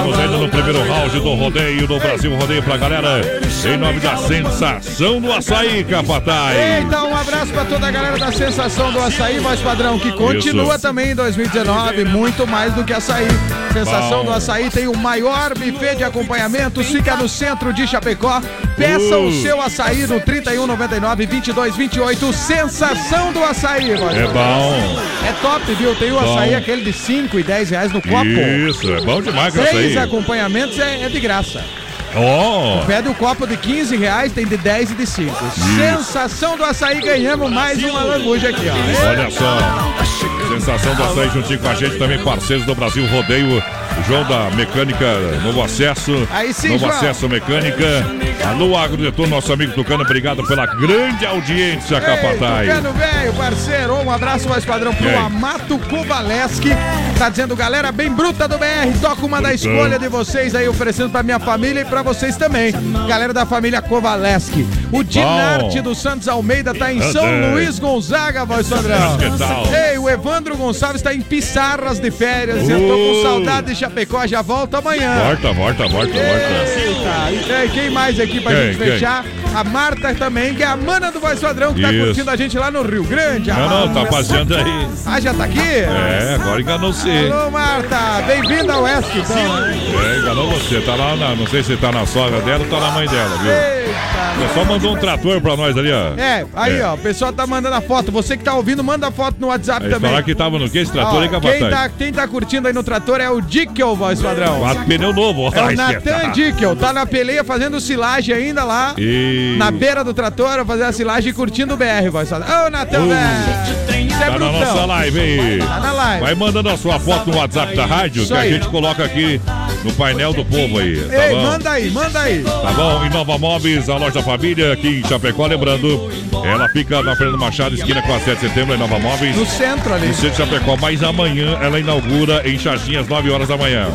Estamos ainda no primeiro round do rodeio do Brasil Rodeio pra galera. Em nome da sensação do açaí, Capataz. Eita, um abraço pra toda a galera da Sensação do Açaí, voz padrão, que continua Isso. também em 2019, muito mais do que açaí. Sensação Bom. do Açaí tem o maior buffet de acompanhamentos, fica no centro de Chapecó. Peça Uh. o seu açaí no 3199 2228. Sensação do Açaí, voz É bom. É top, viu? Tem o Bom. açaí, aquele de 5 e 10 reais no copo. Isso, é bom demais com Açaí. acompanhamentos é, é de graça. Ó. Pede o copo de 15 reais, tem de 10 e de 5. Sensação do açaí, ganhamos mais uma lambuja aqui, ó. Olha só. Sensação do açaí juntinho com a gente também, parceiros do Brasil Rodeio. João da Mecânica Novo Acesso. Aí sim, Novo João. Acesso Mecânica. Alô, Agrodetor, nosso amigo Tucano, obrigado pela grande audiência, Ei, Capataz. Tucano, velho, parceiro, um abraço mais padrão pro? Amato Kovaleski. Tá dizendo, galera, bem bruta do BR, toca uma da escolha de vocês aí, oferecendo pra minha família e pra vocês também. Galera da família Kovaleski. O Dinarte do Santos Almeida tá em São É. Luís Gonzaga, voz padrão. Ei, o Evandro Gonçalves tá em Pissarras de férias. Eu tô com Uh. saudade de Chapecó, já volta amanhã. Volta, volta, volta, volta. Eita, e quem mais aqui pra Quem, gente quem? fechar? A Marta também, que é a mana do Voz Padrão, que tá Isso. curtindo a gente lá no Rio Grande. Não, não, tá passeando aí. Ah, já tá aqui? É, agora enganou você. Alô, Marta, bem-vinda ao Oeste, então. É, enganou você. Tá lá na. Não sei se tá na sogra dela ou tá na mãe dela, viu? Eita. Você só mandou um trator pra nós ali, ó. É, aí, É. ó, o pessoal tá mandando a foto. Você que tá ouvindo, manda a foto no WhatsApp Aí também. falar que tava no que esse trator Ó, aí, quem, Capataz? tá, quem tá curtindo aí no trator é o Dickel, voz padrão. Quatro pneu novo. É o Natan Dickel, tá na peleia fazendo silagem ainda lá. E... Na beira do trator, fazer a silagem e curtindo o BR, voz padrão. Ô, Natan, Uh. velho. É Tá na nossa live aí. Tá na live. Vai mandando a sua foto no WhatsApp da rádio Isso que a aí. gente coloca aqui no painel do povo aí. Tá Ei, bom? manda aí, manda aí. Tá bom? Em Nova Móveis, a loja família aqui em Chapecó, lembrando, ela fica na Fernando Machado, esquina com a 7 de setembro, em Nova Móveis. No centro ali. No centro de Chapecó, mas amanhã ela inaugura em Xaxim às 9 horas da manhã.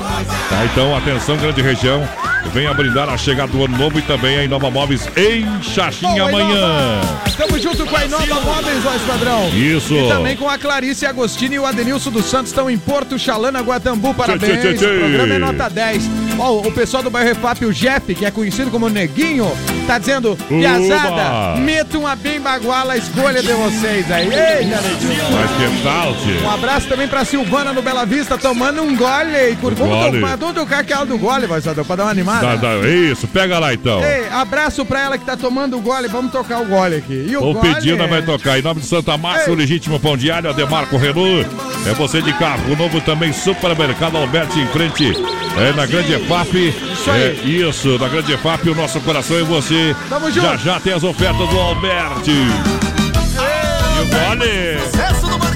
Tá? Então, atenção, grande região. Venha brindar a chegada do ano novo e também a Inova Móveis em Xaxim Bom, amanhã. Estamos junto com a Inova Móveis, voz padrão. Isso. E também com a Clarice Agostini e o Adenilson dos Santos estão em Porto Chalana, Guatambu. Parabéns. tchê, tchê. O programa é nota 10. Ó, o pessoal do bairro Refap, o Jeff, que é conhecido como Neguinho, tá dizendo, Piazada, meta uma bem baguala a escolha de vocês aí. Ei, garotinho. Mas que tal, tio? Um abraço também pra Silvana no Bela Vista, tomando um gole. E curvou Gole. Vamos tocar aquela do gole, vai Sadão, pra dar uma animada. Dá, dá, isso, pega lá então. Ei, abraço pra ela que tá tomando o gole. Vamos tocar o gole aqui. E o O gole pedido é- vai tocar em nome de Santa Ei. o legítimo pão diário, Ademarco Renault. É você de carro, o novo também, supermercado Alberti em frente. É na Grande EFAP. Isso aí. É, isso, na Grande EFAP, o nosso coração é você. Tamo Já junto. já tem as ofertas do Alberti. E o gole. Sucesso do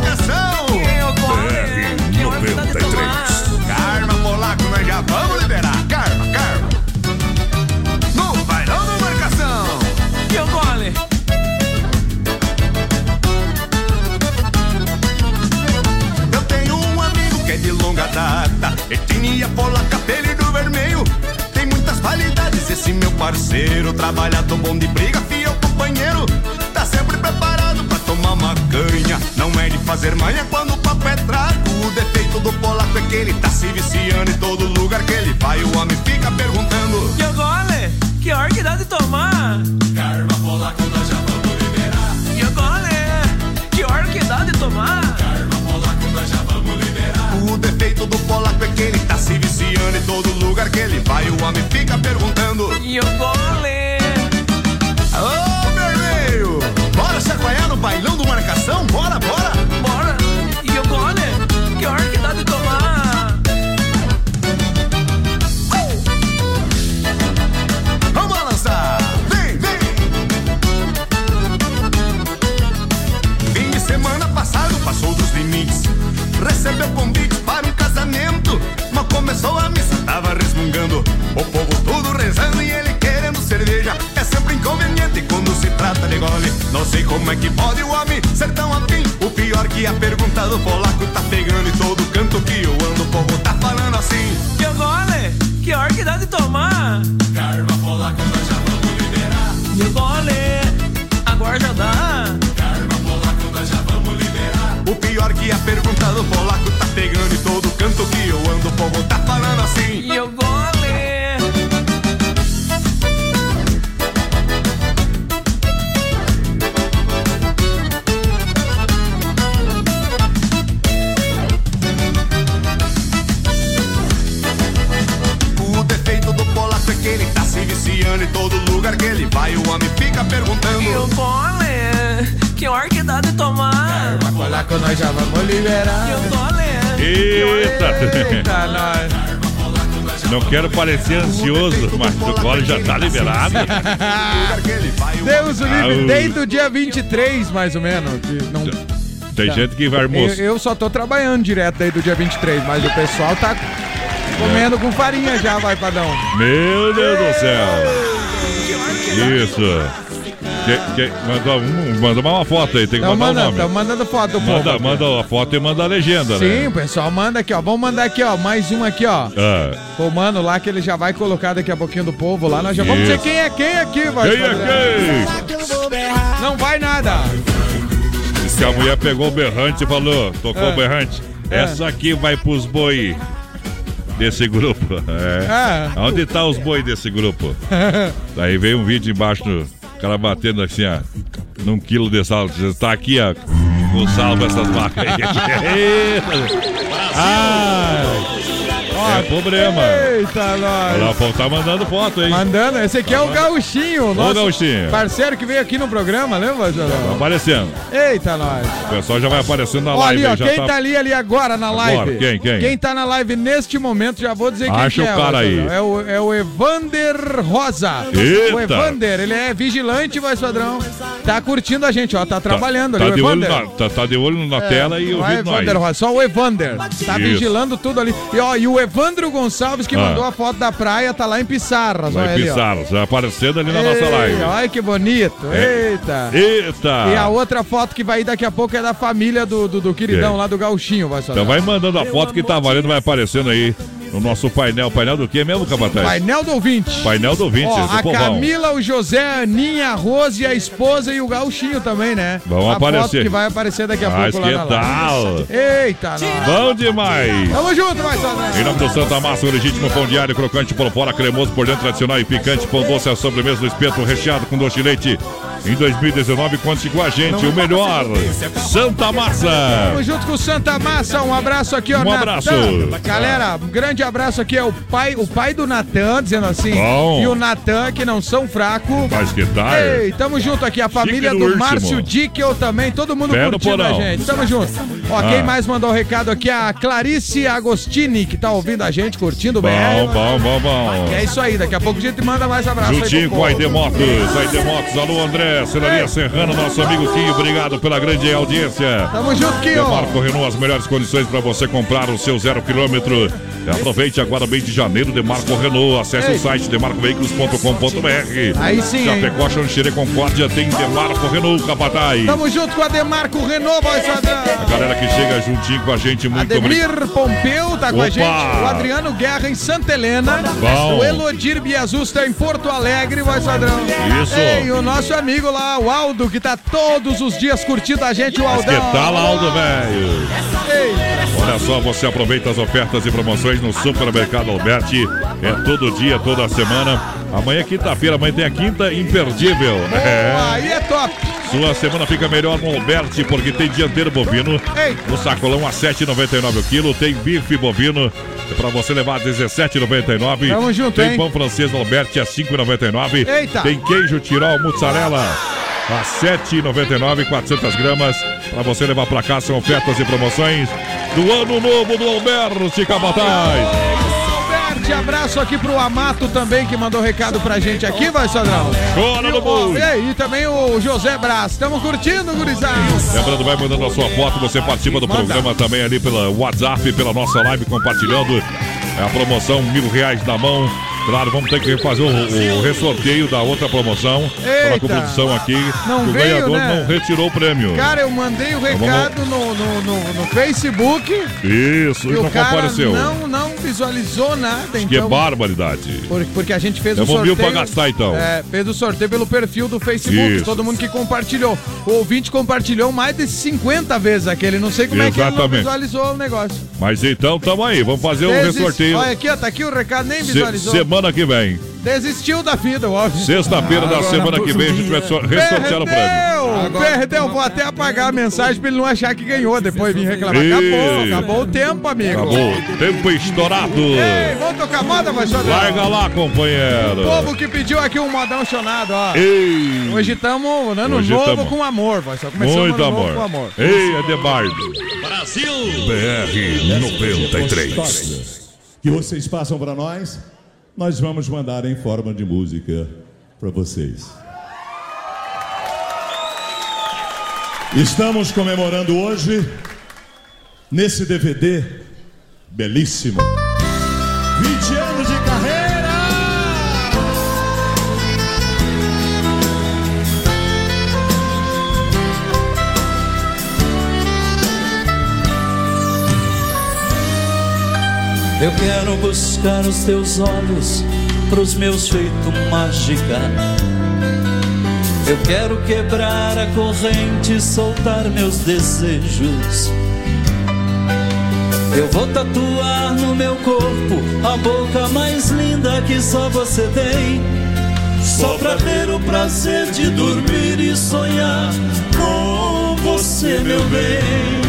parceiro, trabalhador bom de briga, fiel companheiro. Tá sempre preparado pra tomar uma canha. Não é de fazer manha quando o papo é trago. O defeito do polaco é que ele tá se viciando em todo lugar que ele vai. O homem fica perguntando: E agora, que hora que dá de tomar? Carva polaco, nós já vamos liberar. E agora, que hora que dá de tomar? Carva O defeito do polaco é que ele tá se viciando em todo lugar que ele vai. O homem fica perguntando: E agora, Ô, vermelho! Bora se apanhar no bailão do marcação? Bora! bora? Começou a missa, tava resmungando. O povo todo rezando e ele querendo cerveja. É sempre inconveniente quando se trata de gole. Não sei como é que pode o homem ser tão afim. O pior que a pergunta do polaco tá pegando em todo canto que eu ando. O povo tá falando assim. E agora, que hora que dá de tomar? Carva polaco, nós já vamos liberar. E agora, agora já dá? Que a pergunta do polaco tá pegando em todo canto que eu ando. O povo tá falando assim. E agora, O Polaco, nós já vamos liberar. E agora, Eita! Eita, nós. Não quero parecer ansioso, mas o gole já tá liberado. Deus o livre, Au. desde o dia 23, mais ou menos. que não- Tem gente que vai eu, almoçar. eu só tô trabalhando direto desde o dia 23, mas o pessoal tá comendo com farinha já, vai, padrão. Meu Deus do céu. Isso. Que, que, manda, manda uma foto aí, tem que Tão mandar o mandando, nome. mandando foto do povo. Manda, aqui. manda a foto e manda a legenda, Sim, né? o pessoal manda aqui, ó. Vamos mandar aqui, ó. Mais um aqui, ó. Ah, O mano lá que ele já vai colocar daqui a pouquinho do povo lá. Nós já vamos Isso. dizer quem é quem aqui, vai. quem é quem? Não vai nada. Que a mulher pegou o berrante e falou, tocou É. o berrante. É. Essa aqui vai pros boi desse grupo. É. É. Onde tá os boi desse grupo? Daí veio um vídeo embaixo, do cara batendo assim, ó, num quilo de sal. Tá aqui, ó, o sal dessas vacas aí. ah, é problema. Eita, nós. o tá mandando foto, hein? Mandando, esse aqui é o Gauchinho, nosso Gauchinho. parceiro que veio aqui no programa, lembra, Tá Jorão? aparecendo. Eita, nós. O pessoal já vai aparecendo na Ó, live. ali, ó, quem tá... tá ali, ali agora na live? Agora, quem, quem? Quem tá na live neste momento, já vou dizer quem Acha que é. o cara ó, aí. É o, é o Evander Rosa. Eita. O Evander, ele é vigilante, voz padrão. Tá curtindo a gente, ó, tá trabalhando tá, ali, de o olho Evander. na, tá, tá de olho na tela e é ouvindo nós. Evander Rosa, só o Evander. Tá Isso. vigilando tudo ali. E, ó, e o Evandro Gonçalves, que Ah. mandou a foto da praia, tá lá em Pissarras. olha Vai ali, ó. pisar, vai aparecendo ali na nossa Ei, live. Olha que bonito. É. Eita. Eita! E a outra foto que vai ir daqui a pouco é da família do, do, do queridão É. lá do Gauchinho, vai só. Então vai mandando a foto que tá valendo, vai aparecendo aí no nosso painel. Painel do que mesmo, Capataz? Painel do ouvinte. Painel do ouvinte, Ó, do a povão. Camila, o José, a Aninha, a Rose, a esposa e o Gauchinho também, né? Vão a aparecer. que vai aparecer daqui a Mas pouco que lá live. tal? Eita. Bom demais! Tamo junto, vai só. Em nome do Santa Massa, o legítimo pão diário, crocante por fora, cremoso por dentro, tradicional e picante, pão doce, a sobremesa do espeto recheado com doce de leite. Em 2019, conte com a gente, o melhor, Santa Massa. Tamo junto com o Santa Massa, um abraço aqui, ó. Um Natan. abraço. Galera, um grande abraço aqui, é o pai, o pai do Natan, dizendo assim. Bom. E o Natan, que não são fracos. Mas que tal? Ei, tamo junto aqui, a família do último. Márcio Dickel também, todo mundo no curtindo a gente. Tamo junto. Ó, Ah. quem mais mandou o recado aqui a Clarice Agostini, que tá ouvindo a gente, curtindo o Bom, bom, bom, bom. É isso aí, daqui a pouco a gente manda mais abraço Juntinho aí com a. ID Motos, a ID Motos, alô André. É, Celaria Serrano, nosso amigo Quinho, obrigado pela grande audiência. Tamo junto, Quinho. Demarco Renault, as melhores condições para você comprar o seu zero quilômetro. Aproveite agora mês de janeiro, Demarco Renault. Acesse Ei. o site demarcoveículos.com.br. Aí sim? Chapecó, Xanxerê, Concórdia, tem Demarco Renault, Capataz. Tamo junto com a Demarco Renault, voz padrão. Galera que chega juntinho com a gente, muito obrigado. Ademir Pompeu tá com Opa! a gente. O Adriano Guerra em Santa Helena. Bom. O Elodir Biazusta em Porto Alegre, voz padrão. Isso. E o nosso amigo lá, o Aldo, que tá todos os dias curtindo a gente, o Aldão. que tal, Aldo, velho? Olha só, você aproveita as ofertas e promoções no Supermercado Alberti. É todo dia, toda semana. Amanhã é quinta-feira, amanhã tem a quinta imperdível. É. aí é top. Sua semana fica melhor no Alberti, porque tem dianteiro bovino. No sacolão a 7,99 o quilo. Tem bife bovino para você levar a 17,99. Tamo junto, Tem hein? pão francês no Alberti a 5,99. Eita. Tem queijo tirol mozzarella a 7,99, 400 gramas. Para você levar para cá, são ofertas e promoções do ano novo do Alberti Capataz. Alberti, abraço aqui pro Amato também, que mandou recado pra gente aqui, vai, Sadrão. Chora no boi. E aí, também o José Brás. Tamo curtindo, gurizada. Lembrando, vai mandando a sua foto, você participa do Manda. programa também ali pela WhatsApp, pela nossa live, compartilhando É a promoção, mil reais na mão. Claro, vamos ter que fazer o, o ressorteio da outra promoção. Pela Eita. produção aqui. Não o veio, ganhador né? não retirou o prêmio. Cara, eu mandei o vamos- recado no, no, no- no Facebook Isso, e não cara compareceu. não, não visualizou nada. Que Então, barbaridade. por- porque a gente fez Eu o sorteio. pra gastar, então. É, fez o sorteio pelo perfil do Facebook. Isso. Todo mundo que compartilhou. O ouvinte compartilhou mais de 50 vezes aquele. Não sei como é que ele não Exatamente. visualizou o negócio. Mas então, tamo aí. Vamos fazer o Desist- ressorteio. Olha aqui, ó, tá aqui o recado, nem se- visualizou. Semana que vem. Desistiu da vida, óbvio. Sexta-feira da semana que vem a gente vai so- ressortear o prêmio. Perdeu! Perdeu! Vou até apagar a mensagem pra ele não achar que ganhou. Depois vir reclamar. Acabou, acabou o tempo, amigo. Acabou. Tempo estourado. Ei, vamos tocar moda, vai só Larga lá, companheiro. O povo que pediu aqui um modão chonado, ó. Ei. Hoje estamos ano Hoje novo tamo. com amor, vai só começamos Muito amor. com amor. Ei, Adebardo. Brasil! BR 93. que vocês passam para nós, nós vamos mandar em forma de música para vocês. Estamos comemorando hoje, nesse DVD belíssimo, 20 anos de carreira! Eu quero buscar os teus olhos pros meus feito mágica. Eu quero quebrar a corrente e soltar meus desejos. Eu vou tatuar no meu corpo a boca mais linda que só você tem. Só pra ter o prazer de dormir e sonhar com você, meu bem.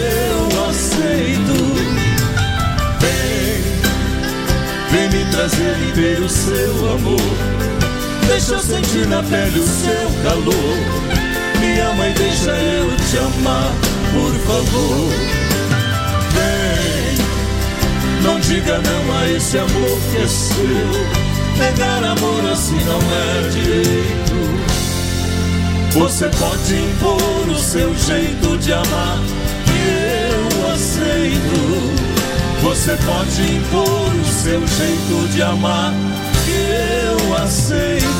vem me trazer ver o seu amor. Deixa eu sentir na pele o seu calor. Me ama e deixa eu te amar, por favor. Vem, não diga não a esse amor que é seu. Negar amor assim não é direito. Você pode impor o seu jeito de amar, que eu aceito. Você pode impor o seu jeito de amar, que eu aceito.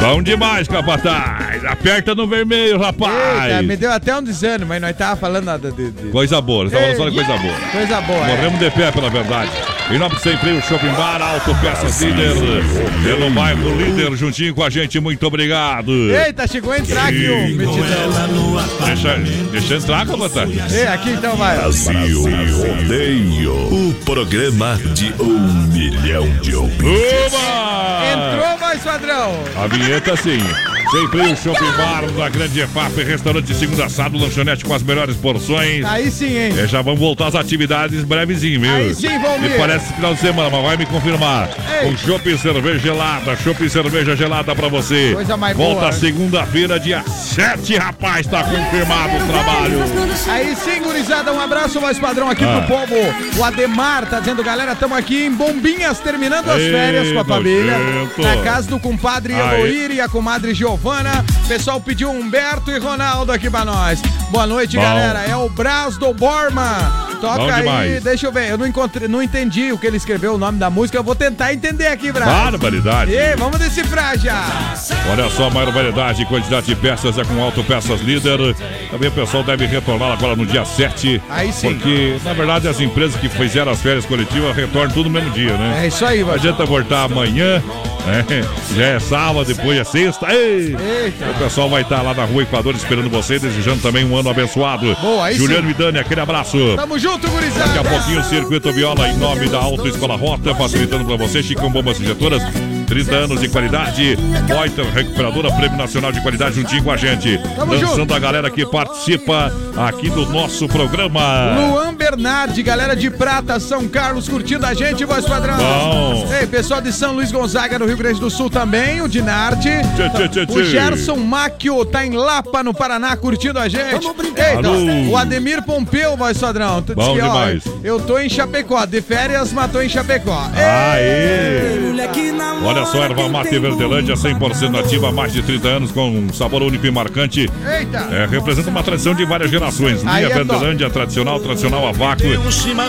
Bom demais, capataz. Aperta no vermelho, rapaz. Eita, me deu até um desânimo, mas nós tava falando nada de. de- Coisa boa, nós estamos falando só de coisa boa. Coisa boa. é. Morremos de pé, pela verdade. Em nome do Sem Freio Shopping Bar, Auto Peças Líder, pelo bairro Líder, juntinho com a gente, muito obrigado. Eita, chegou a entrar aqui o metidão. Deixa, deixa entrar, capataz. Ei, aqui então vai. Brasil Rodeio, o programa de um milhão de ouvintes. Oba! Entrou, mais padrão. A vinheta sim. Sempre o Shopping Bar da Grande EFAP, restaurante de segunda a sábado, lanchonete com as melhores porções. Aí sim, hein? É, já vamos voltar às atividades brevezinho, viu? Aí sim, Valmir. E parece final de semana, mas vai me confirmar. Ei. Um shopping cerveja gelada, shopping cerveja gelada pra você. Coisa mais Volta boa. segunda-feira, dia 7, rapaz, tá confirmado o trabalho. Aí sim, gurizada, um abraço mais padrão aqui Ah. pro povo. O Ademar tá dizendo, galera, estamos aqui em Bombinhas, terminando as Ei, férias com a família. nojento. Na casa do compadre. Eloir e a comadre Giovana. O pessoal pediu Humberto e Ronaldo aqui pra nós. Boa noite, Bom. galera. É o Brás do Borma. Toca aí, deixa eu ver. Eu não encontrei, não entendi o que ele escreveu, o nome da música. Eu vou tentar entender aqui, Brás. Barbaridade. E vamos decifrar já. Olha só, a maior variedade e quantidade de peças é com Auto Peças Líder. Também o pessoal deve retornar agora no dia 7. Aí sim. Porque, na verdade, as empresas que fizeram as férias coletivas retornam tudo no mesmo dia, né? É isso aí, Não vai. adianta voltar amanhã, né? Já é sábado, depois é sexta. Ei! Eita. O pessoal vai estar lá na rua Equador esperando você, desejando também um ano abençoado. Boa, aí Juliano sim. e Dani, aquele abraço. Tamo junto, gurizada. Daqui a pouquinho o Circuito Viola em nome da Auto Escola Rota, facilitando para você, Chicão Bombas Injetoras, 30 anos de qualidade, Poiter Recuperadora, Prêmio Nacional de Qualidade juntinho com a gente. Tamo Dançando junto. a galera que participa aqui do nosso programa. Luan Bernardi, galera de Prata, São Carlos, curtindo a gente, voz padrão. Bom. Ei, pessoal de São Luís Gonzaga, no Rio Grande do Sul também, o Dinarte. Tchê, tchê, tchê, O. Gerson Macchio tá em Lapa, no Paraná, curtindo a gente. Eita, Alô. o Ademir Pompeu, voz padrão. Bom que, ó, demais. eu tô em Chapecó, de férias, mas tô em Chapecó. Aê! Olha só, erva mate Verdelândia, 100% nativa há mais de 30 anos, com um sabor único e marcante. Eita! É, representa uma tradição de várias gerações. Linha é top. Verdelândia, tradicional, tradicional a vácuo.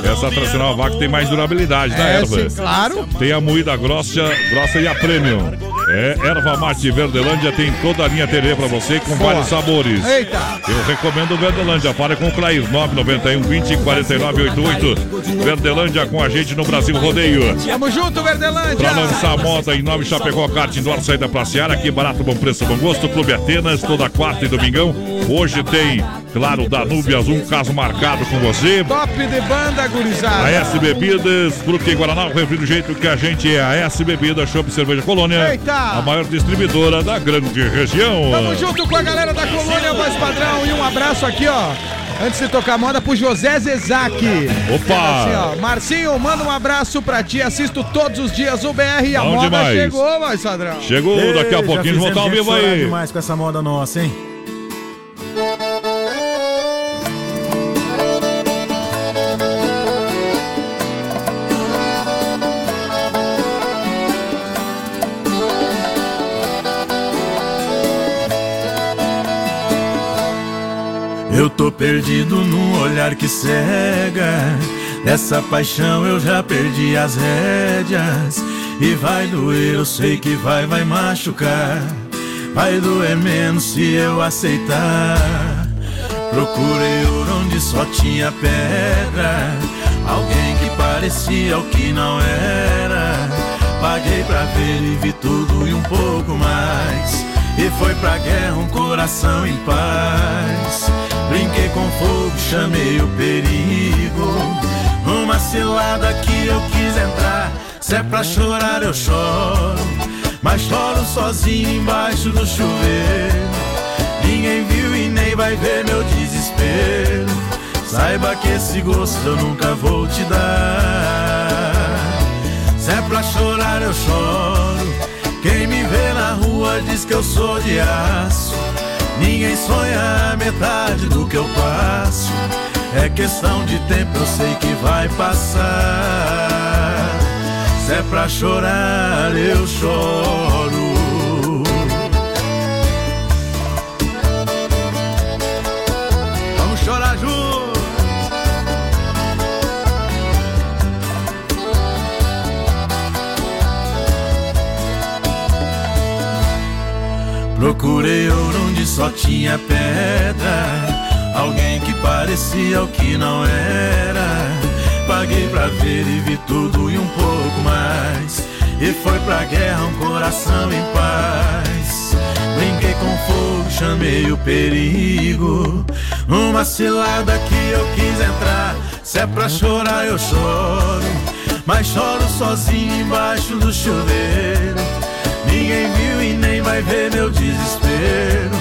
Essa tradicional a vácuo tem mais durabilidade na É, erva. sim, claro. Tem a moída grossa, grossa e a premium. É, erva mate Verdelândia tem toda a linha TV pra você com Boa. vários sabores. Eita! Eu recomendo o Verdelândia. Fale com o Clair, 991 20 49 88. Verdelândia com a gente no Brasil Rodeio. Tamo junto, Verdelândia. Pra lançar moda em nome Chapecó Kart Indoor, saída pra Seara, aqui barato, bom preço, bom gosto. Clube Atenas, toda quarta e domingão. Hoje tem, claro, Danúbio Azul, um caso marcado com você. Top de banda, gurizada. A S Bebidas, Fruque Guaraná, o refri do jeito que a gente é. A S Bebidas, Shop Cerveja Colônia. Eita! A maior distribuidora da grande região. Tamo junto com a galera da Colônia Voz Padrão e um abraço aqui, ó. Antes de tocar moda pro José Zezac. Opa! Assim, ó, Marcinho, manda um abraço pra ti. Assisto todos os dias o BR e a Bom moda demais. chegou, Voz Padrão. Chegou daqui a pouquinho, voltar ao vivo aí. demais com essa moda nossa, hein? Perdido num olhar que cega. Nessa paixão eu já perdi as rédeas. E vai doer, eu sei que vai, vai machucar. vai doer menos se eu aceitar. Procurei ouro onde só tinha pedra, alguém que parecia o que não era. Paguei pra ver e vi tudo e um pouco mais. E foi pra guerra um coração em paz. Brinquei com fogo, chamei o perigo. Uma cilada que eu quis entrar. Se é pra chorar, eu choro. Mas choro sozinho embaixo do chuveiro. Ninguém viu e nem vai ver meu desespero. Saiba que esse gosto eu nunca vou te dar. Se é pra chorar, eu choro. Quem me vê na rua diz que eu sou de aço. Ninguém sonha a metade do que eu passo. É questão de tempo, eu sei que vai passar. Se é pra chorar, eu choro. Vamos chorar juntos. Procurei ouro onde só tinha pedra. Alguém que parecia o que não era. Paguei pra ver e vi tudo e um pouco mais. E foi pra guerra um coração em paz. Brinquei com fogo, chamei o perigo. Uma cilada que eu quis entrar. Se é pra chorar, eu choro. Mas choro sozinho embaixo do chuveiro. Ninguém viu e nem vai ver meu desespero.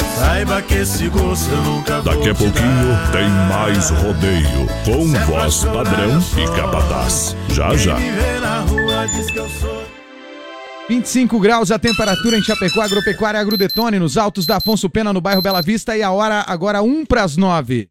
Saiba que esse gosto eu nunca vou Daqui a pouquinho tem mais rodeio com voz padrão e capataz. Já já. Quem me vê na rua diz que eu sou 25 graus a temperatura em Chapecó, Agropecuária Agrodetone, nos altos da Afonso Pena, no bairro Bela Vista, e a hora agora 1 para as 9.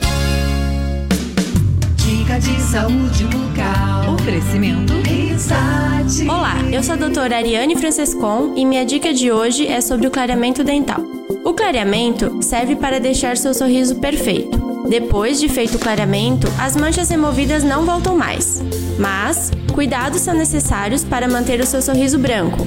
De saúde bucal. Oferecimento Risate. Olá, eu sou a doutora Ariane Francescon e minha dica de hoje é sobre o clareamento dental. O clareamento serve para deixar seu sorriso perfeito. Depois de feito o clareamento, as manchas removidas não voltam mais. Mas, cuidados são necessários para manter o seu sorriso branco,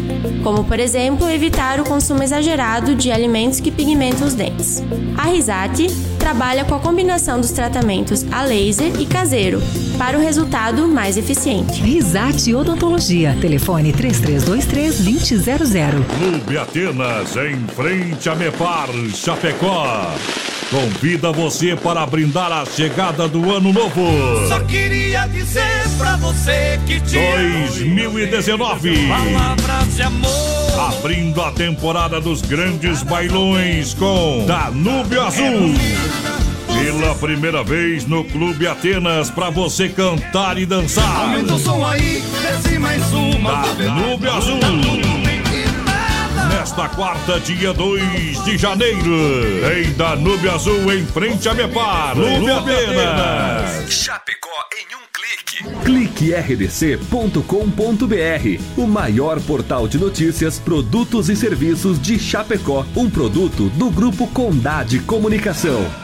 como por exemplo evitar o consumo exagerado de alimentos que pigmentam os dentes. A Risate trabalha com a combinação dos tratamentos a laser e caseiro para o resultado mais eficiente. Risate Odontologia. Telefone 3323-2000. Clube Atenas, em frente a Mepar, Chapecó. Convida você para brindar a chegada do ano novo. Só queria dizer pra você que te 2019. Palavras de amor. Abrindo a temporada dos grandes bailões com Danúbio Azul. Pela primeira vez no Clube Atenas para você cantar e dançar. Aumenta o som aí, desce mais uma. Danúbio Azul. Nesta quarta, dia 2 de janeiro, em Danúbio Azul, em frente a Mepar, Clube Atenas. Chapecó em um clique. cliquerdc.com.br, o maior portal de notícias, produtos e serviços de Chapecó, um produto do grupo Condade Comunicação.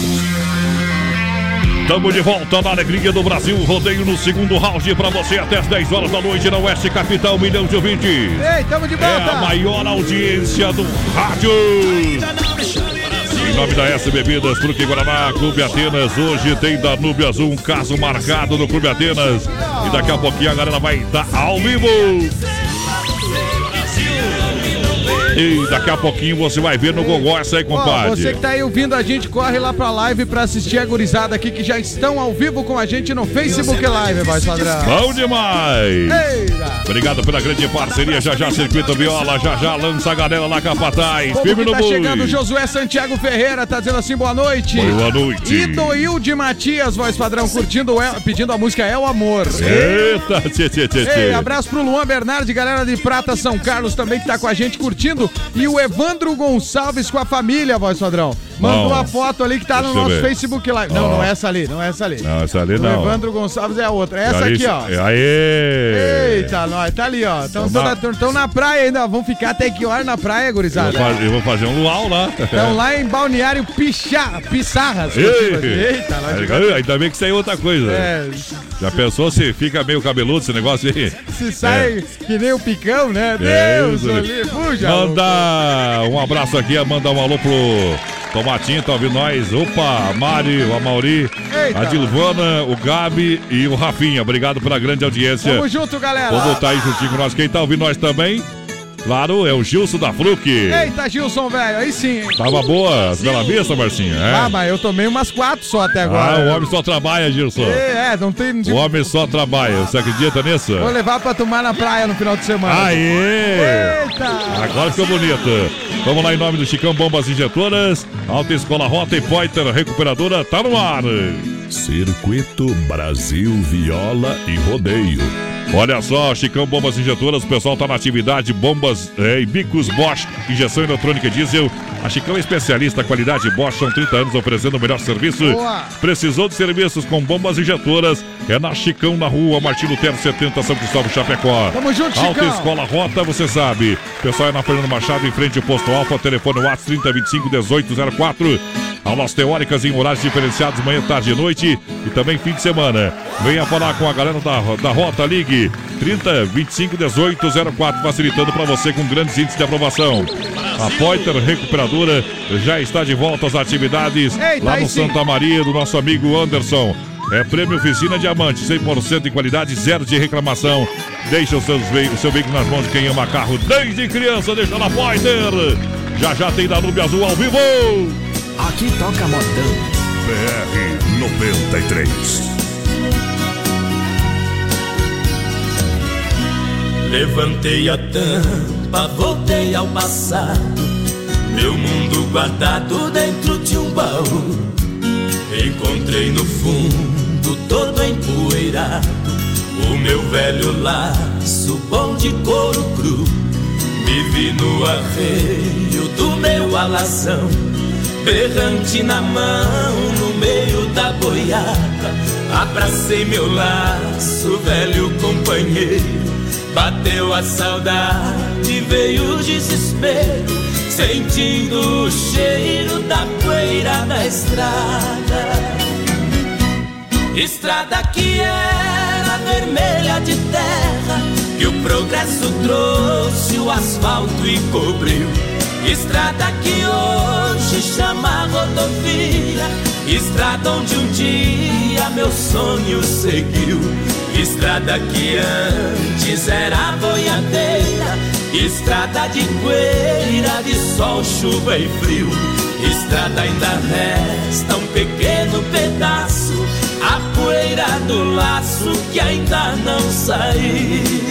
Estamos de volta na alegria do Brasil. Rodeio no segundo round para você até as 10 horas da noite na Oeste Capital, milhão de ouvintes. Ei, tamo de volta. É a maior audiência do rádio. Em nome da S Bebidas, Fruque Guaraná, Clube Atenas. Hoje tem Danúbio Azul, um caso marcado no Clube Atenas. E daqui a pouquinho a galera vai estar ao vivo. E daqui a pouquinho você vai ver no Gogó essa aí, Ó, compadre. você que tá aí ouvindo a gente, corre lá pra live pra assistir a gurizada aqui que já estão ao vivo com a gente no Facebook Live, voz padrão. Bom demais! Eita! Obrigado pela grande parceria. Já já Circuito Viola, já já lança a galera lá Capataz. Firme no tá boi. chegando o Josué Santiago Ferreira, tá dizendo assim, boa noite. Boa noite. Idoil de Matias, voz padrão, curtindo, El- pedindo a música É o Amor. Eita, tchê, tchê, tchê, Ei, tchê. abraço pro Luan Bernardi, galera de Prata São Carlos também que tá com a gente curtindo. E o Evandro Gonçalves com a família, voz padrão. Mandou Bom. a foto ali que tá no Deixa eu nosso ver. Facebook Live. Não, Ó. não é essa ali, não é essa ali. Não, essa ali O não. Evandro Gonçalves é a outra. É essa Aí, aqui, ó. Aê! Eita, nós, tá ali, ó. Estão Tão na- praia ainda. Vão ficar até que hora na praia, Eu gurizada? vou, fazer, eu vou fazer um luau lá. Estão lá em Balneário Pichá, Pissarras. Ei. Eita, nós Ainda bem que aí é outra coisa. É. Já pensou se fica meio cabeludo esse negócio aí? Se sai que nem o picão, né? É, Deus, isso. ali, fuja. Manda um abraço aqui, manda um alô pro Tomatinho, tá ouvindo nós? Opa, a Mari, o Amauri, Eita. a Dilvana, o Gabi e o Rafinha. Obrigado pela grande audiência. Tamo junto, galera. Vamos tá aí juntinho com nós. Quem tá ouvindo nós também? Claro, é o Gilson da Fruc. Eita, Gilson, velho, aí sim. hein? Tava boa as Bela Vista, Marcinha? É. Ah, mas eu tomei umas quatro só até Ah, agora. o homem só trabalha, Gilson. É, é, não tem... O homem só trabalha. Você acredita nisso? Vou levar pra tomar na praia no final de semana. Aê! Eita! Agora ficou bonito. Vamos lá em nome do Chicão Bombas Injetoras, Alta Escola Rota e Poiter Recuperadora, tá no ar. Circuito Brasil Viola e Rodeio. Olha só, Chicão Bombas Injetoras, o pessoal tá na atividade, bombas é, e bicos Bosch, injeção eletrônica e diesel. A Chicão é especialista, qualidade Bosch, são 30 anos oferecendo o melhor serviço. Boa. Precisou de serviços com bombas injetoras? É na Chicão, na rua Martino Terra 70, São Cristóvão, Chapecó. Tamo junto, Alta Chicão. Escola Rota, você sabe. Pessoal é na Fernando Machado, em frente ao Posto Alfa, telefone WhatsApp 3025 1804. Aulas teóricas em horários diferenciados, manhã, tarde e noite e também fim de semana. Venha falar com a galera da, da Rota Ligue 30 25 18 04, facilitando para você com grandes índices de aprovação. A Poiter Recuperadora já está de volta às atividades Eita, lá no. Santa Maria do nosso amigo Anderson. É prêmio Oficina Diamante, 100% de qualidade, zero de reclamação. Deixa o seu, veículo, o seu veículo nas mãos de quem ama carro desde criança, deixa na Poiter. Já já tem Danúbio Azul ao vivo. Aqui toca modão. BR 93. Levantei a tampa, voltei ao passado. Meu mundo guardado dentro de um baú. Encontrei no fundo, todo empoeirado, o meu velho laço bom de couro cru. Me vi no arreio do meu alazão, berrante na mão, no meio da boiada. Abracei meu laço, velho companheiro. Bateu a saudade, veio o desespero, sentindo o cheiro da poeira da estrada. Estrada que era vermelha de terra, que o progresso trouxe o asfalto e cobriu. Estrada que hoje chama rodovia, estrada onde um dia meu sonho seguiu. Estrada que antes era boiadeira, estrada de poeira, de sol, chuva e frio. Estrada ainda resta um pequeno pedaço, a poeira do laço que ainda não saiu.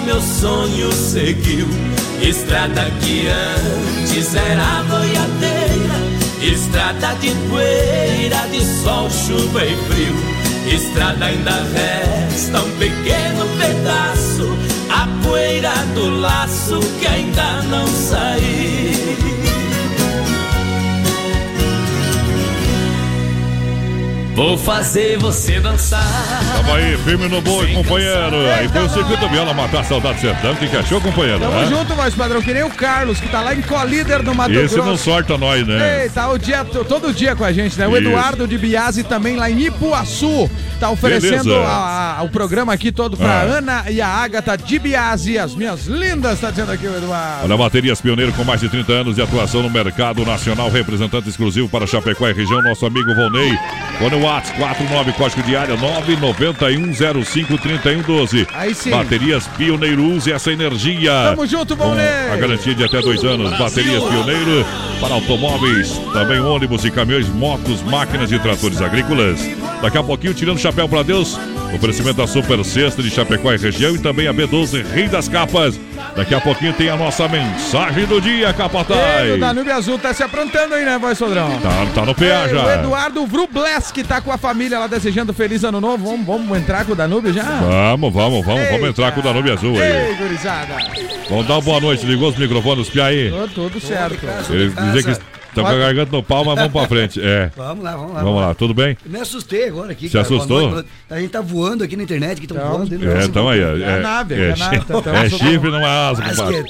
meu sonho seguiu. Estrada que antes era boiadeira, estrada de poeira, de sol, chuva e frio. Estrada ainda resta um pequeno pedaço, a poeira do laço que ainda não saiu. Vou fazer você dançar. Tamo aí, firme no boi, companheiro. Aí foi o circuito viola matar a saudade do sertão. O que, que achou, companheiro? Tamo Hã? junto, voz padrão, que nem o Carlos, que tá lá em Colíder no Mato Esse Grosso. não sorta nós, né? Ei, tá o dia, todo dia com a gente, né? O Isso. Eduardo de Biase também lá em Ipuaçu. Tá oferecendo a- a- o programa aqui todo pra Ah. Ana e a Agatha de Biase, as minhas lindas, tá dizendo aqui o Eduardo. Olha, Baterias Pioneiro com mais de 30 anos de atuação no mercado nacional, representante exclusivo para Chapecó e região, nosso amigo Volney. Fone Whats 49 código de área 991053112. Aí sim. Baterias Pioneiro, use essa energia. Tamo junto, Volney. A garantia de até dois anos. Baterias Pioneiro para automóveis, também ônibus e caminhões, motos, máquinas e tratores agrícolas. Daqui a pouquinho, tirando o chapéu para Deus, oferecimento da Super Sexta de Chapecó e região e também a B12 Rei das Capas. Daqui a pouquinho tem a nossa mensagem do dia, Ei, o Capataz. Danúbio Azul tá se aprontando aí, né, voz padrão? Tá, tá no PA Ei, O já. Eduardo Vrubleski tá com a família lá desejando feliz ano novo. Vamos, vamos entrar com o Danúbio já? Vamos, vamos, vamos, vamos entrar com o Danube Azul aí. Ei, gurizada. Vamos dar uma boa noite, ligou os microfones PA aí. Tô tudo certo. Eles dizem que estão com a garganta no pau, mas vamos pra frente. É. Vamos lá, vamos lá. Vamos lá, tudo bem? Eu me assustei agora aqui. Se cara. Assustou? A gente tá voando aqui na internet, que estão voando. dentro do É, nosso então aí. É, a nave, é, é a nave, é chifre numa asa, compadre.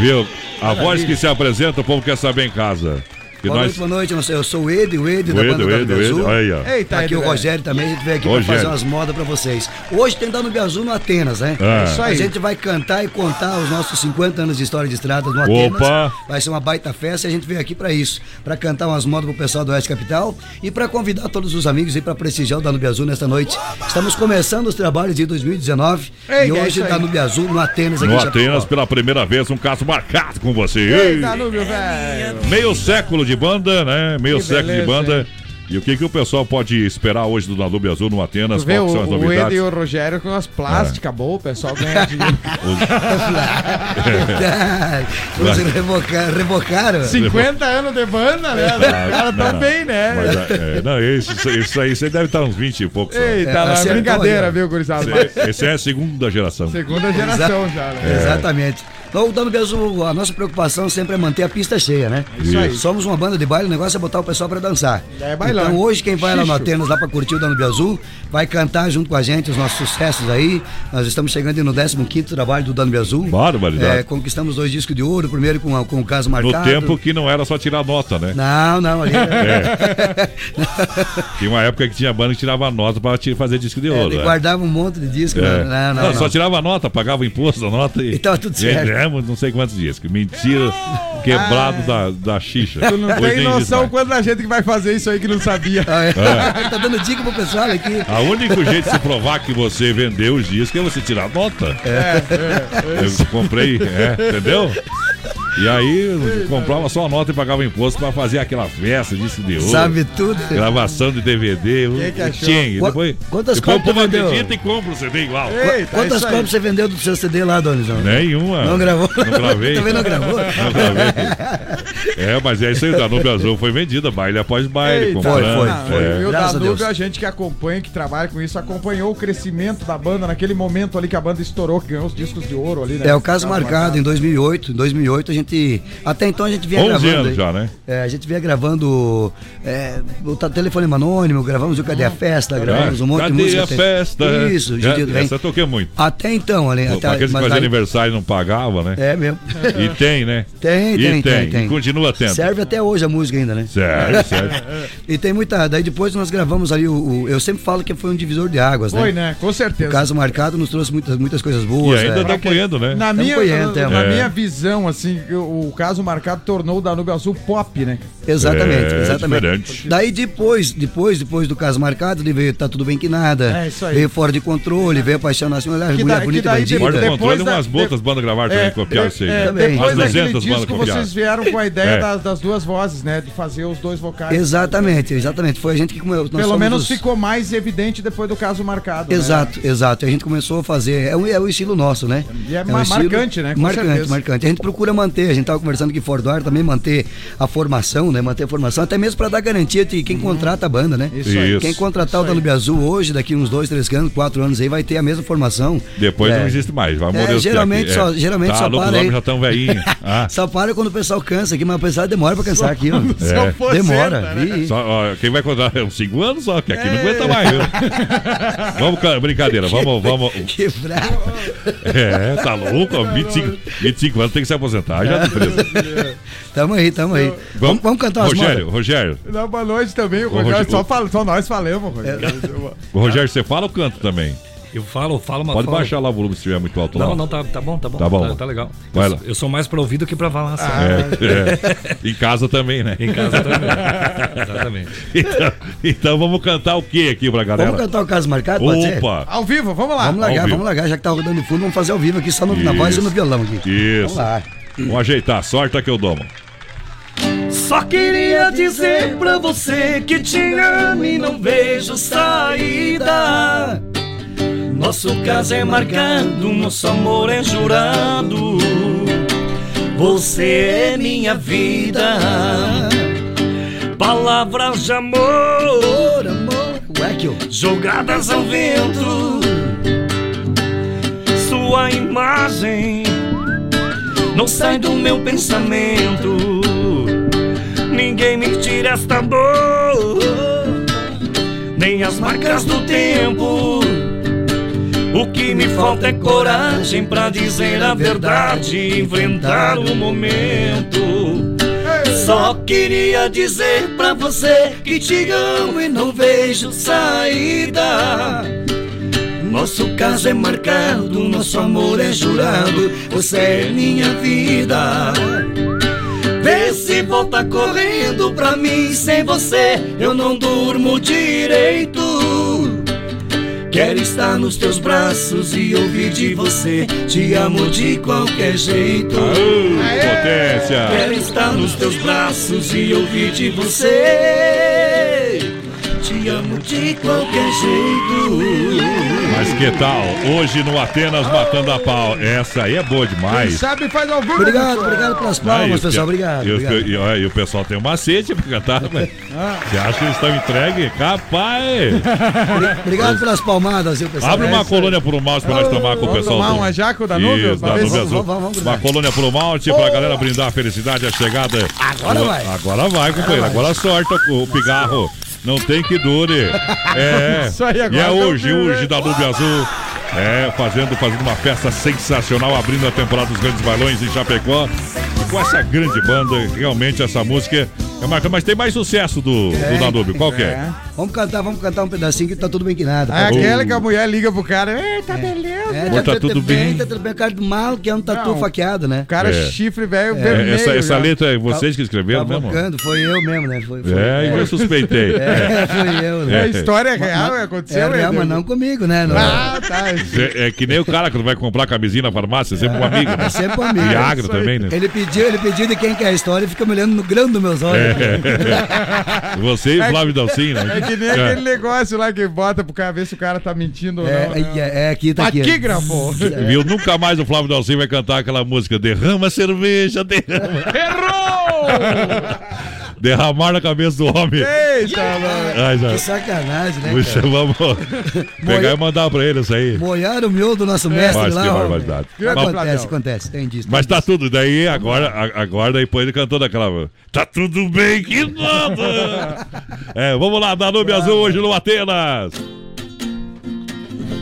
Viu? A voz que se apresenta, o povo quer saber em casa. Boa nós... noite, boa noite. Eu sou- o Ed, o Ed O da Ed, banda o da Ed. Azul. Aí, ó. Eita, Aqui Ed, o velho. Rogério também, a gente veio aqui pra Rogério. fazer umas modas pra vocês. Hoje tem Danube Azul no Atenas, né? É. Isso aí. A gente vai cantar e contar os nossos 50 anos de história de estradas no Atenas. Opa! Vai ser uma baita festa e a gente veio aqui pra isso. Pra cantar umas modas pro pessoal do Oeste Capital e pra convidar todos os amigos aí pra prestigiar o Danube Azul nesta noite. Estamos começando os trabalhos de 2019 Ei, e é hoje aí. Danube Azul no Atenas aqui No. Atenas, pela primeira vez, um caso marcado com você. Ei, Ei, Danúbio, velho. Meio século de banda, né? Meio Que século de banda. E o que, que o pessoal pode esperar hoje do Danube Azul no Atenas? Vê Qual o, são as o Ed novidades? e o Rogério com as plásticas boas, o pessoal ganha dinheiro. Verdade. Vocês revocaram, revocaram. 50 anos de banda, né? Os Ah, caras não, tão não. bem, né? Mas, é, não, isso, isso aí, você deve estar uns 20 e poucos. Eita, É, acertou, brincadeira, viu, gurizada? Esse, esse é a segunda geração. Segunda geração já, né? Exatamente. Então, o Azul, a nossa preocupação sempre é manter a pista cheia, né? Isso aí. Somos uma banda de baile, o negócio é botar o pessoal pra dançar. É bailão. Então, hoje, quem vai lá no. Atenas, lá pra curtir o Danube Azul, vai cantar junto com a gente os nossos sucessos aí. Nós estamos chegando no 15º trabalho do Danube Azul. Barbaridade. É, conquistamos dois discos de ouro, o primeiro com, a- com o caso No marcado. tempo que não era só tirar nota, né? Não, não, ali. É. Tinha uma época que tinha banda que tirava nota pra fazer disco de É, ouro. ele né? guardava um monte de disco. É. Não, não, não. Só tirava nota, pagava imposto da nota e. E tava tudo certo. Não sei quantos discos. Mentira, quebrado da, da xixa. Tu não Hoje tem noção quanta gente que vai fazer isso aí que não sabia. Ah, é. É. tá dando dica pro pessoal aqui. A único jeito de se provar que você vendeu os discos é você tirar nota. É, Eu comprei, é, entendeu? E aí comprava só a nota e pagava imposto pra fazer aquela festa, disco de ouro. Sabe tudo. Gravação de DVD. Quem que achou? E depois, quantas depois o povo vendeu? acredita e compra o CD igual. Eita, Quantas isso aí. cópias você vendeu do seu CD lá, Donizão? Nenhuma. Não gravou? Não gravei. Também não gravou? Não gravei. É, mas é isso aí, o Danube Azul foi vendida, baile após baile. Eita, foi, foi. É. E o a Danúbio, Deus. a gente que acompanha, que trabalha com isso, acompanhou o crescimento da banda naquele momento ali que a banda estourou, que ganhou os discos de ouro ali, né? É o caso marcado em 2008. Em 2008 a gente gente. Até então a gente vinha 11 gravando. anos já, né? É, a gente vinha gravando é, o ta- telefonema anônimo, gravamos o Cadê a Festa, gravamos um monte Cadê de música. a festa? Isso, Já- gente, vem. Essa eu toquei muito. Até então, ali. Pô, Até, aqueles que faziam aniversário e não pagava, né? É mesmo. E tem, né? Tem, E tem, tem, tem. E continua tendo. Serve até hoje a música ainda, né? Serve, serve. e tem muita. Daí depois nós gravamos ali o. o- eu sempre falo que foi um divisor de águas, né? Foi, né? Com certeza. O caso marcado nos trouxe muitas, muitas coisas boas. E ainda é. tá apoiando, né? Na minha, apoiando, na, é. na É. minha visão, assim, o, o caso marcado tornou o Danúbio Azul pop, né? Exatamente, É, exatamente. diferente. Daí depois, depois, depois do caso marcado, ele veio Tá Tudo Bem Que Nada. É, isso aí. Veio Fora de Controle, veio Paixão Nacional, Mulher da- Bonita daí Bandida. Fora do controle, da- umas botas bandas gravaram também, copiaram isso aí. É, Também. depois daquele 200 bandas disco, vocês vieram com a ideia É. das, das duas vozes, né? De fazer os dois vocais. Exatamente, exatamente. Foi a gente que começou. Pelo menos ficou mais evidente depois do caso marcado. né? Exato, exato. A gente começou a fazer. É o, é o estilo nosso, né? E é um ma- marcante, né? Com marcante, certeza. marcante. A gente procura manter, a gente tava conversando aqui fora do ar também, manter a formação, né? Manter a formação, até mesmo para dar garantia de quem contrata a banda, né? Uhum. Isso aí. Quem contratar o Danube Azul hoje, daqui uns dois, três anos, quatro anos aí, vai ter a mesma formação. Depois É. não existe mais, vai É, morrer os geralmente aqui. só- geralmente tá, só louco, para aí. já estão velhinhos. Ah. Só para quando o pessoal cansa aqui, mas o pessoal demora pra cansar aqui, ó. É. Demora. né? Ih, Só, ó, quem vai contar é uns 5 anos só, que aqui não aguenta mais, viu? vamos, ca- brincadeira, vamos, vamos. Que bravo. É, tá louco, ó, 25, 25 anos tem que se aposentar tá preso. Tamo aí, tamo aí. Vamos, vamos cantar umas Rogério, modas? Rogério, Dá boa noite também, o Rogério. Rogério, Só, fala- só nós falamos, Rogério. o Rogério, você fala ou canta também? Eu falo, falo, mas Pode falo. baixar lá o volume se estiver muito alto lá. Não, não, tá, tá bom, tá bom. Tá bom. Tá, tá legal. Vai eu, lá. eu sou mais pra ouvido que pra falar. assim. É, é. Em casa também, né? Em casa também. Exatamente. Então, então vamos cantar o que aqui pra galera? Vamos cantar o caso marcado, pode ser? Opa! Ao vivo, vamos lá. Vamos largar, vamos largar, já que tá rodando de fundo, vamos fazer ao vivo aqui, só no, na voz e no violão aqui. Isso. Vamos lá. Vamos ajeitar, sorte que eu dou. mano. Só queria dizer pra você que te amo e não vejo saída. Nosso caso é marcado, nosso amor é jurado. Você é minha vida. Palavras de amor, Amor, jogadas ao vento. Sua imagem não sai do meu pensamento. Ninguém me tira esta dor, nem as marcas do tempo. O que me falta é coragem pra dizer a verdade e enfrentar o momento. Só queria dizer pra você que te amo e não vejo saída. Nosso caso é marcado, nosso amor é jurado. Você é minha vida. Vê se volta correndo pra mim. Sem você eu não durmo direito. Quero estar nos teus braços e ouvir de você. Te amo de qualquer jeito. Potência! Quero estar nos teus braços e ouvir de você. Te amo de qualquer jeito. Mas que tal? Hoje no Atenas Matando a Pau. Essa aí é boa Quem demais. sabe faz ao vivo. Obrigado, obrigado pelas e palmas, pessoal. pe- Obrigado. E, o- obrigado. e, ó, e o pessoal tem um macete pra cantar, mas Ah. você acha que eles estão entregues? Capaz! Obrigado pelas palmadas, viu, pessoal? Abre uma colônia pro malte pra nós tomar com o Vamos pessoal. tomar do- uma já com o Danúbio? Isso, Pra ver Danúbio se- Azul. vamos, vamos, Uma colônia pro malte pra galera brindar a felicidade, a chegada. Agora vai. Agora vai, companheiro. Agora sorta o pigarro. Não tem que dure. É. Isso aí, agora E é hoje, hoje da Danúbio Azul. É, fazendo, fazendo uma festa sensacional, abrindo a temporada dos grandes balões em Chapecó. Com essa grande banda, realmente essa música é marcada. Mas tem mais sucesso do, do Danúbio. Qual que é? Vamos cantar, vamos cantar um pedacinho que tá tudo bem que nada. É aquela que a mulher liga pro cara. Eita, beleza. É, Amor, tá tudo bem. Tá tudo bem, cara do mal, que é um tatu Não. faqueado, né? Cara, É. chifre velho, É, vermelho. essa essa letra é vocês que escreveram mesmo? Cavocando, foi eu mesmo, né? Foi, foi, É, eu suspeitei. É, foi eu, né? É história real, aconteceu, É real, Eder? mas não comigo, né? Não. Ah, tá. É, é que nem o cara quando vai comprar camisinha na farmácia, é sempre um amigo, né? É sempre um amigo. Viagra também, né? Ele pediu, ele pediu de quem quer a história e fica me olhando no grão dos meus olhos. É. Você e Flávio Dalcin, né? É que nem aquele negócio lá que bota pro cara ver se o cara tá mentindo ou É, não. né? é, é, aqui, tá aqui. Aqui gravou. Viu? Nunca mais o Flávio Dalcin vai cantar aquela música Derrama cerveja, derrama. Errou! Derramar na cabeça do homem. Eita, Ai, já. Que sacanagem, né, Puxa, cara? vamos pegar e mandar pra ele isso aí. Moiaram o miolo do nosso mestre Mas lá. que barbaridade. Acontece, acontece, tem disso. Mas tá tudo, daí agora, a- agora depois ele cantou daquela. Tá tudo bem que nada! é, vamos lá, Danube Azul hoje no Atenas!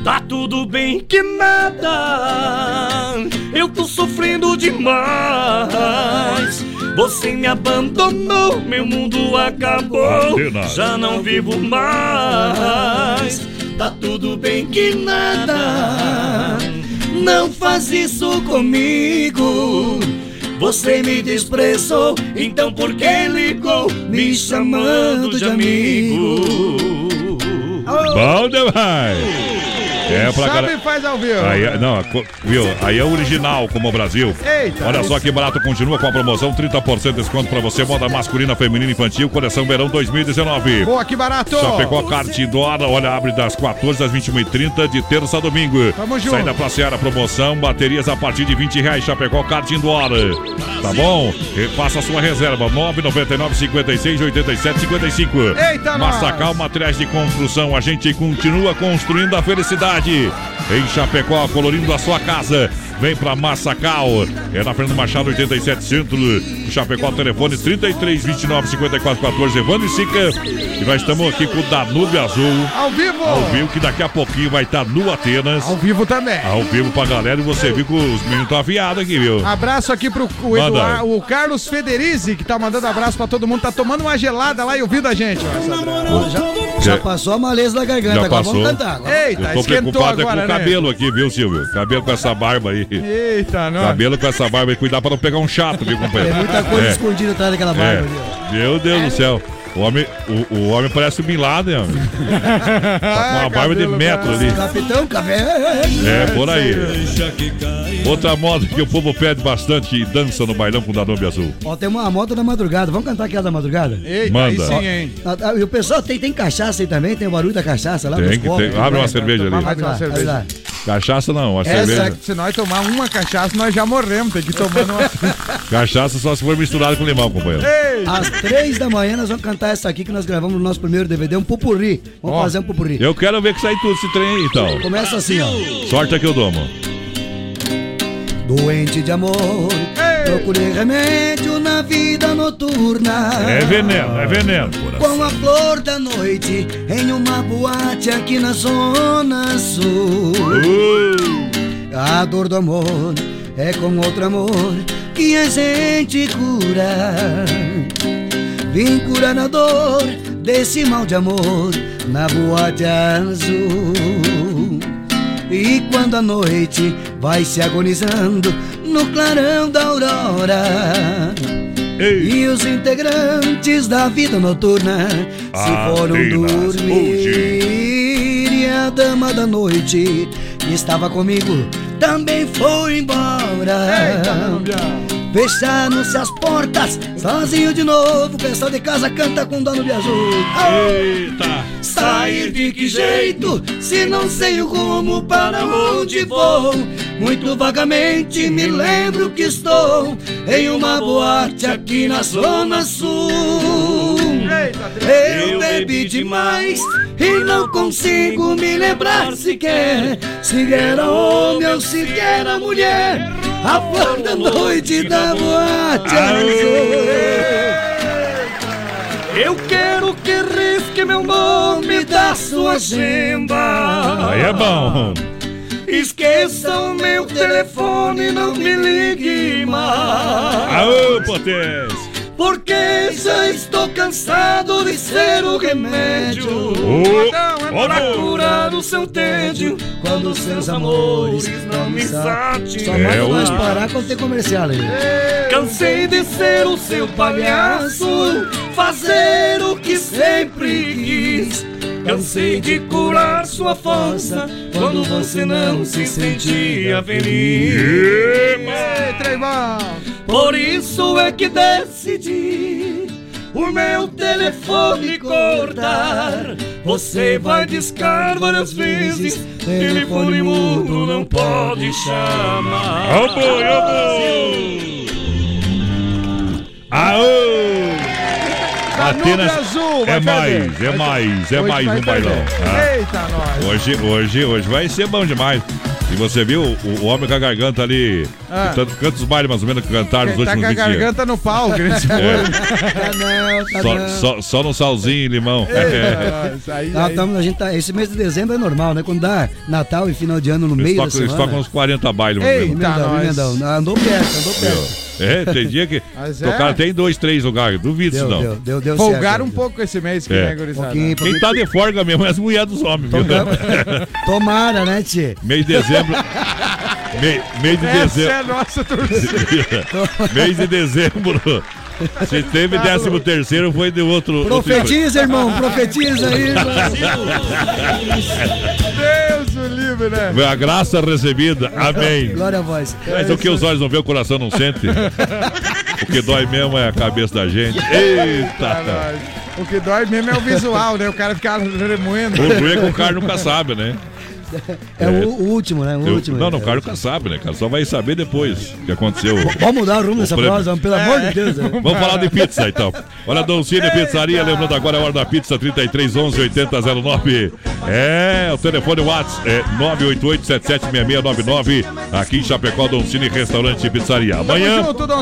Tá tudo bem que nada. Eu tô sofrendo demais. Você me abandonou, meu mundo acabou. Já não vivo mais. Tá tudo bem que nada. Não faz isso comigo. Você me desprezou, então por que ligou me chamando de amigo? Bom demais! É pra Sabe e faz ao vivo. Aí, não, viu? Aí é original, como o Brasil. Eita. Olha só que barato, continua com a promoção: 30% de desconto pra você, moda masculina, feminina, infantil, coleção verão 2019. Boa, que barato. Chapecó Kart Indoor, olha, abre das 14 às 21h30 de terça a domingo. Tamo junto. Sai da Praça promoção, baterias a partir de 20 reais, Chapecó Kart Indoor. Tá bom? E faça a sua reserva, 999 56 87 55. Eita. Massacal Materiais de Construção, a gente continua construindo a felicidade. Em Chapecó, colorindo a sua casa. Vem pra Massacal. É na Fernando Machado 87 Centro. Chapecó, telefone 33 29 54 14. Evandro e Sica. E nós estamos aqui com o Danube Azul. Ao vivo. Ao vivo, que daqui a pouquinho vai estar no Atenas. Ao viu também. Ao vivo pra galera. E você viu que os meninos estão afiados aqui, viu? Abraço aqui pro o. Eduardo, o Carlos Federizi, que tá mandando abraço pra todo mundo. Tá tomando uma gelada lá e ouvindo a gente. Já, já passou a maleza da garganta, Já agora passou. vamos cantar. Agora. Eita, Eu tô preocupado é agora, com o né? cabelo aqui, viu, Silvio? Cabelo com essa barba aí. Eita, não. Cabelo com essa barba aí. Cuidar pra não pegar um chato, viu, companheiro? Tem muita coisa É. escondida atrás daquela barba É. ali, ó. Meu Deus do céu. O homem, o, o homem parece o Bin Laden, homem. Tá com uma barba de metro ali. Capitão Cabelo. É, por aí. Outra moda que o povo pede bastante e dança no bailão com o Danube Azul. Ó, tem uma moda da madrugada. Vamos cantar aquela da madrugada? Eita, Manda. aí sim, hein? Ah, ah, E o pessoal tem, tem cachaça aí também? Tem o barulho da cachaça lá Tem que né? Abre uma cerveja ali. Abre uma cerveja. Cachaça não, Essa, cerveja. se nós tomar uma cachaça, nós já morremos. Tem que tomar uma. Cachaça só se for misturado com limão, companheiro. Às três da manhã nós vamos cantar essa aqui que nós gravamos no nosso primeiro DVD, um pupurri. Vamos Ó. fazer um pupurri. Eu quero ver que sai tudo esse trem aí, então. Começa assim, ó. Sorte que eu dou, mano. Doente de amor, procurei remédio na vida noturna. É veneno, é veneno. Com a flor da noite em uma boate aqui na Zona Sul. A dor do amor é com outro amor que a gente cura. Vim curar a dor desse mal de amor na boate azul. E quando a noite vai se agonizando no clarão da aurora. E os integrantes da vida noturna se foram dormir. E a dama da noite que estava comigo também foi embora. Fecharam-se as portas, sozinho de novo. O pessoal de casa canta com dono de azul. Eita! Sair de que jeito, se não sei o rumo para onde vou? Muito vagamente me lembro que estou em uma boate aqui na Zona Sul. Eu bebi demais e não consigo me lembrar sequer se era homem ou se era mulher. A flor da noite da boate azul. Eu quero que risque meu nome da sua agenda. Aí é bom. Esqueça o meu telefone, não me ligue mais. Aô, potência! Porque já estou cansado de ser o remédio. Pra ô, curar o seu tédio Quando seus amores não me Só É, manda o- nós parar quando tem comercial aí. Cansei de ser o seu palhaço Fazer o que sempre quis. Cansei de curar sua força Quando você não se sentia feliz. Ei! Por isso é que decidi o meu telefone cortar. Você vai discar várias vezes, telefone mudo não pode chamar. Ô, boi, ô, boi! Aô! Atenas Azul, vai é mais, é mais, é Hoje mais um bailão. tá? Eita, nós. Hoje, hoje, hoje vai ser bom demais. E você viu o, o homem com a garganta ali, Ah. tanto quantos bailes mais ou menos que cantaram nos tá últimos com a 20 dias. garganta no pau, que nesse É. Tá não, tá Só, não. só, só no salzinho e limão. Isso aí, Nós aí. tamo- a gente tá, esse mês de dezembro é normal, né? Quando dá Natal e final de ano no Eles meio da tocam, eles semana. tocam uns 40 bailes. mais ou menos. Emendão, nós. emendão. Andou perto, andou perto. É, tem dia que Mas é. tocaram tem dois, três lugares. Duvido isso Deu, não. deu, deu, deu Folgaram um pouco esse mês que É. né, gurizada? Pouquinho, Quem tá de folga mesmo é as mulheres dos homens, viu? Tomara, né, Tchê? Mês de dezembro. Mês, mês de Essa é dezembro. a nossa torcida. mês de dezembro. Se teve décimo terceiro, foi de outro. outro Profetiza, irmão, profetiza aí, irmão. Deus o livre, né? A graça recebida. Amém. Glória a voz. Mas o que os olhos não vê, o coração não sente. O que dói mesmo é a cabeça da gente. Eita! O que dói mesmo é o visual, né? O cara fica remoendo. O ruim é que o cara nunca sabe, né? É o, o último, né? O Eu- último. não, não, o É. cara nunca sabe, né, cara? Só vai saber depois o que aconteceu. Vamos mudar o rumo dessa prosa, pelo amor de Deus. né? Vamos falar de pizza então. Olha, Doncini Pizzaria, lembrando agora é a hora da pizza 33 11 8009. É, o telefone WhatsApp é 988 776699 aqui em Chapecó, Doncini Restaurante e Pizzaria. Amanhã junto. Amanhã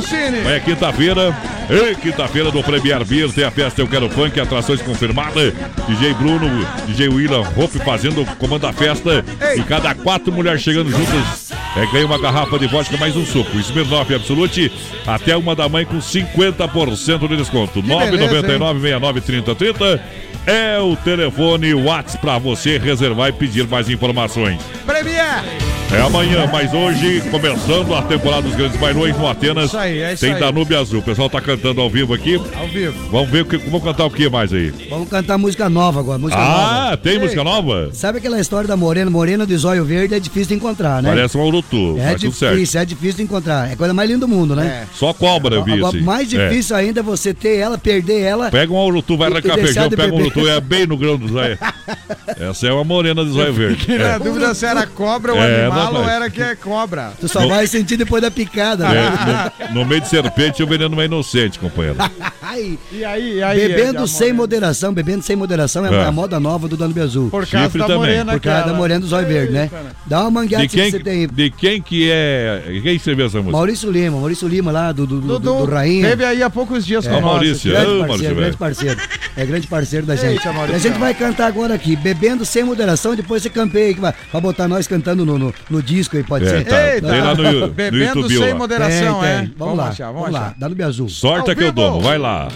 é quinta-feira, ei, quinta-feira do Premier Beer, tem a festa Eu Quero Funk, atrações confirmadas. DJ Bruno, DJ William Hope fazendo o comando da festa. E cada quatro mulheres chegando juntas, é, ganha uma garrafa de vodka mais um suco. Smirnoff Absolute, até uma da mãe com 50% de desconto. 999 69 30 30 é o telefone WhatsApp para você reservar e pedir mais informações. Premier! É amanhã, mas hoje, começando a temporada dos grandes bailões no Atenas, Isso aí, é isso tem aí. Danube Azul. O pessoal tá cantando ao vivo aqui. Ao vivo. Vamos ver o que, vamos cantar o que mais aí. Vamos cantar música nova agora, música Ah, nova. tem música nova? Sabe aquela história da morena? Morena de zóio verde é difícil de encontrar, né? Parece um urutu, É difícil, é difícil de encontrar. É a coisa mais linda do mundo, né? Só cobra, eu vi assim. mais É. difícil ainda é você ter ela, perder ela. Pega um urutu, vai arrancar feijão, pega um urutu, é bem no grão do zóio. Essa é uma morena de zóio verde. Na É. dúvida se era cobra ou É, animal rapaz. ou era que é cobra. Tu só vai sentir depois da picada, né? É, no, no meio de serpente, o veneno é inocente, companheiro. Ai, E aí, e aí? bebendo é, sem moderação, bebendo sem moderação é, É. a moda nova do Danube Azul. Por causa Chifre da também. morena Por causa aquela. da morena do zóio verde, né? Dá uma mangueada De quem, você tem. de quem que é. Quem escreveu essa música? Maurício Lima, Maurício Lima lá do, do, do, Dudu do Rainha. teve aí há poucos dias Ó, com nós. Maurício. Grande Ô, parceiro, Maurício, grande parceiro. É grande parceiro da gente. Eita, Maurício. A gente vai cantar agora aqui, bebendo sem moderação, depois você campeia que vai, vai botar nós cantando no, no, no disco aí, pode É, ser? tá. Eita. Tem lá no, no Bebendo YouTube sem lá. moderação, Tem, é? tem. Vamos, lá, achar, vamos, vamos lá. achar. Danube Azul. Sorte Ao que eu domo, vai lá.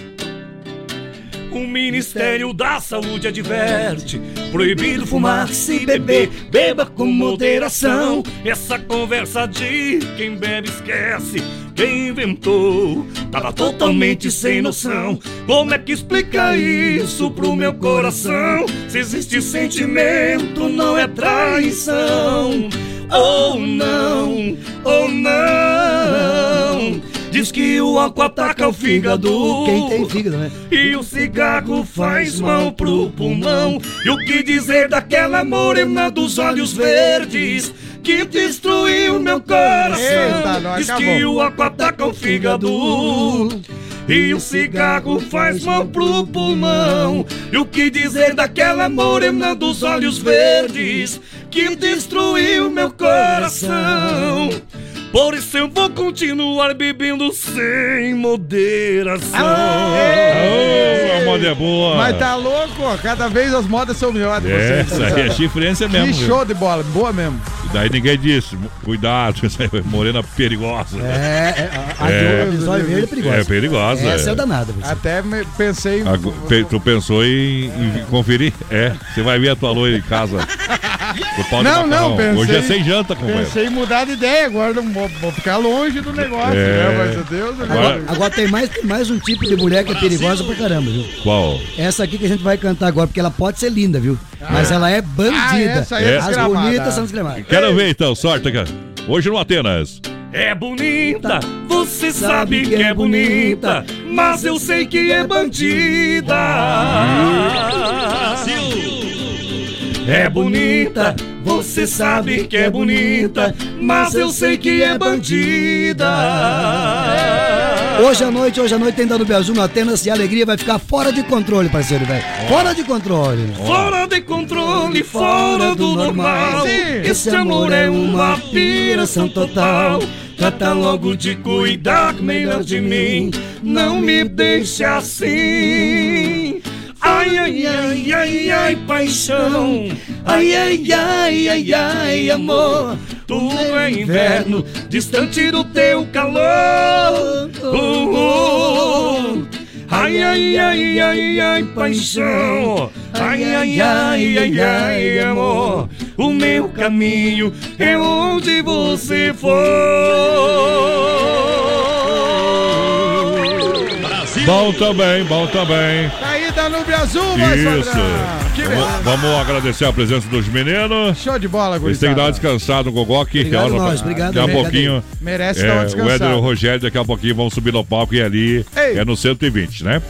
O Ministério da Saúde adverte: proibido fumar se beber, beba com moderação. Essa conversa de quem bebe esquece. Quem inventou tava totalmente sem noção. Como é que explica isso pro meu coração? Se existe sentimento, não é traição. Ou não, ou não. Diz que o álcool ataca o fígado. Quem tem fígado, né? E o cigarro faz mal pro pulmão. E o que dizer daquela morena dos olhos verdes que destruiu meu coração? Eita, Diz acabou. que o álcool ataca o fígado. E o cigarro faz mal pro pulmão. E o que dizer daquela morena dos olhos verdes que destruiu meu coração? Por isso eu vou continuar bebendo sem moderação. Ô, a moda é boa. Mas tá louco. Cada vez as modas são melhores. É, vocês. essa aí é chifrência mesmo. Que viu? show de bola, boa mesmo. Daí ninguém disse, cuidado, essa aí é morena perigosa. É, é, a, a É. é perigosa. É perigosa. Essa é é. danada. você. Até me- pensei em. Tu pensou em, em conferir? É, você vai ver a tua loira em casa. Não, macarrão. não, pensei. Hoje é sem janta, companheiro. Pensei em mudar de ideia agora, não vou, vou ficar longe do negócio, É. né? Mas Deus, Agora- Agora, agora tem mais, mais um tipo de mulher que é perigosa pra caramba, viu? Qual? Essa aqui que a gente vai cantar agora, porque ela pode ser linda, viu? Mas ela é bandida. Ah, essa aí é As bonitas são desgramadas. Quero ver então, sorte, cara. Hoje no Atenas. É bonita, você sabe que é bonita, mas eu sei que é bandida. É bonita, você sabe que é bonita, mas eu sei que é bandida. Hoje à noite, hoje à noite tem Danube Azul no Atenas e a alegria vai ficar fora de controle, parceiro, velho. Fora de controle. Fora de controle, fora do normal. Esse amor é uma piração total. Trata logo de cuidar melhor de mim. Não me deixe assim. Ai, ai, ai, ai, ai, paixão. Ai, ai, ai, ai, ai, amor. Tudo é inverno, distante do teu calor. Uh, uh. Ai, ai, ai, ai, ai, paixão. Ai, ai, ai, ai, ai, amor. O meu caminho é onde você for. Bom também, bom também. Tá aí, Danúbio Azul, voz Isso. Vamos, vamos agradecer a presença dos meninos. Show de bola, Eles têm que dar uma descansada no Gogó aqui. Obrigado que hora- nós, obrigado, Daqui a pouquinho. Merece é, dar uma O descansada. Éder e o Rogério daqui a pouquinho vão subir no palco e ali Ei. é no 120, né?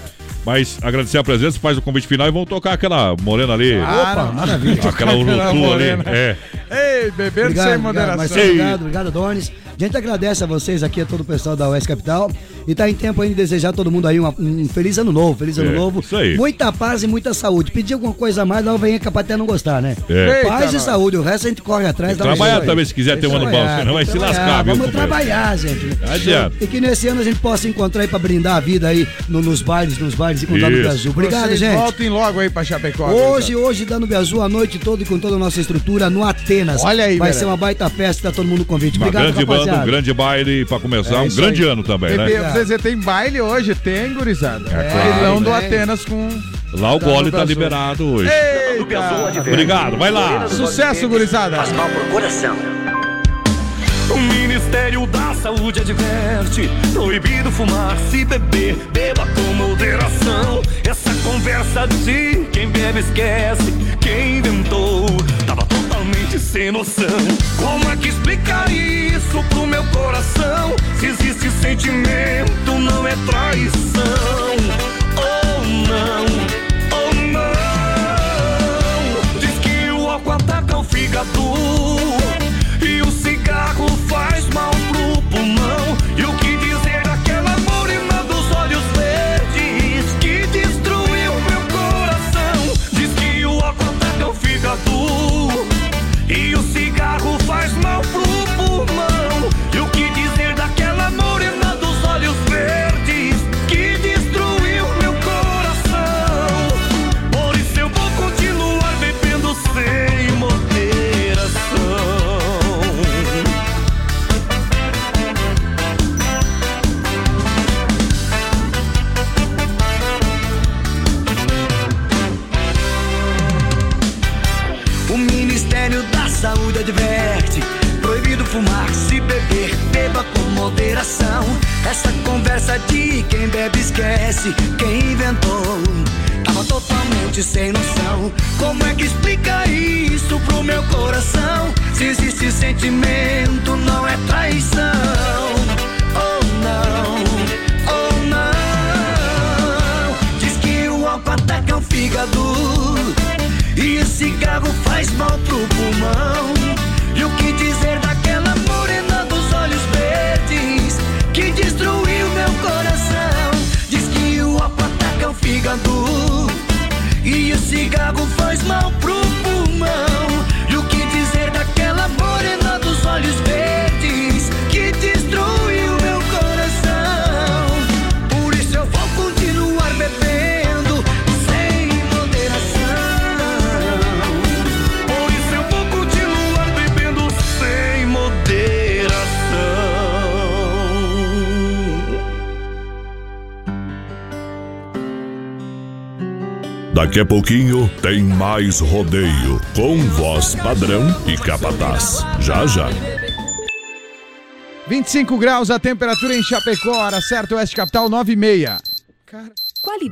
Mas agradecer a presença, faz o convite final e vão tocar aquela morena ali. Opa, maravilha. Aquela urutu ali. É. Ei, bebendo Obrigado, sem obrigado, moderação. Marcelo, obrigado, obrigado, Donis. A gente agradece a vocês aqui, a todo o pessoal da Oeste Capital. E tá em tempo aí de desejar a todo mundo aí uma- um feliz ano novo, feliz ano É, novo. isso aí. Muita paz e muita saúde. Pedir alguma coisa a mais, não venha capaz até não gostar, né? É. Paz Eita, e saúde, o resto a gente corre atrás. dá Trabalhar também, se quiser ter um ano bom, senão vai se lascar, viu, Vamos trabalhar, gente. adianta. E que nesse ano a gente possa encontrar aí pra brindar a vida aí no- nos bailes, nos bailes e com o Dano Isso. Brasil. Obrigado, Vocês gente. Voltem logo aí pra Chapecó. Hoje, hoje, dando Azul a noite toda e com toda a nossa estrutura no Atenas. Olha aí, Vai Vera. ser uma baita festa, tá todo mundo convite. Obrigado, grande rapaziada. um grande baile pra começar, É um grande aí. ano também, Bebê, né? Zezé, tem baile hoje? Tem, gurizada. É, claro, Bailão do né? Atenas com... Lá o gole tá liberado hoje. Eita! Obrigado, vai lá. Sucesso, gurizada. Faz mal pro coração. O Ministério da Saúde adverte: proibido fumar, se beber, beba com moderação. Essa conversa de quem bebe esquece, quem inventou, totalmente sem noção. Como é que explicar isso pro meu coração? Se existe sentimento, não é traição. Ou não, ou não. Diz que o álcool ataca o fígado. Daqui a pouquinho tem mais rodeio com voz padrão e capataz. Já já. 25 graus a temperatura em Chapecó, hora certa, Oeste Capital, 9 e meia.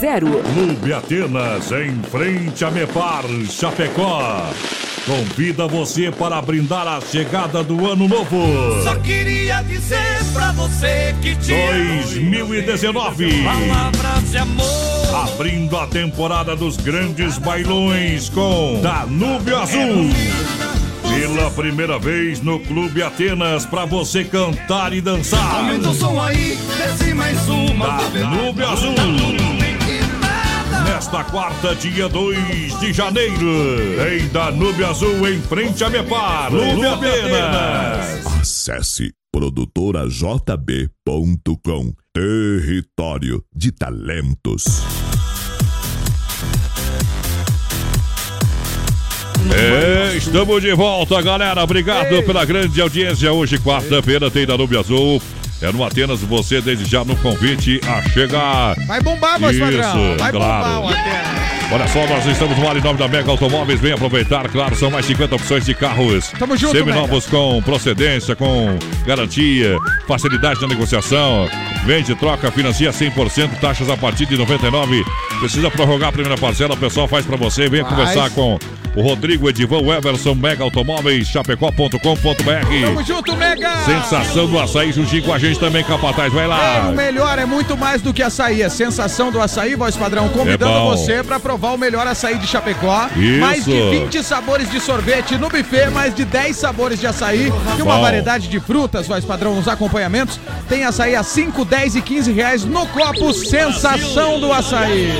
Clube Atenas, em frente a Mepar, Chapecó. Convida você para brindar a chegada do ano novo. Só queria dizer pra você que te 2019. Palavras de amor. Abrindo a temporada dos grandes bailões com Danúbio Azul. Pela primeira vez no Clube Atenas para você cantar e dançar. Aumenta o som aí, desce mais uma. Danúbio Azul. Nesta quarta, dia 2 de janeiro, em Danúbio Azul, em frente a Mepar, Clube Atenas. Acesse produtorajb.com Território de Talentos. É, estamos de volta, galera. Obrigado pela grande audiência. Hoje, quarta-feira, tem Danúbio Azul. É no Atenas, você desde já no convite a chegar. Vai bombar, voz Isso, padrão. Vai claro. bombar o Atenas. Olha só, nós estamos no ar em nome da Mega Automóveis. Vem aproveitar, claro, são mais 50 opções de carros. Tamo junto, Seminovos com procedência, com garantia, facilidade na negociação. Vende, troca, financia 100%, taxas a partir de 99. Precisa prorrogar a primeira parcela, o pessoal faz pra você. Venha Faz. conversar com o Rodrigo Edivan Everson, Mega Automóveis, chapecó.com.br. Tamo junto, Mega! Sensação do açaí juntinho com a gente também, Capataz. Vai É, lá. o melhor é muito mais do que açaí. A sensação do açaí, voz padrão, convidando É você para provar o melhor açaí de Chapecó. Isso. Mais de 20 sabores de sorvete no buffet, mais de 10 sabores de açaí e uma Bom. variedade de frutas, voz padrão, nos acompanhamentos. Tem açaí a 5, 10 e 15 reais no copo. Sensação do açaí.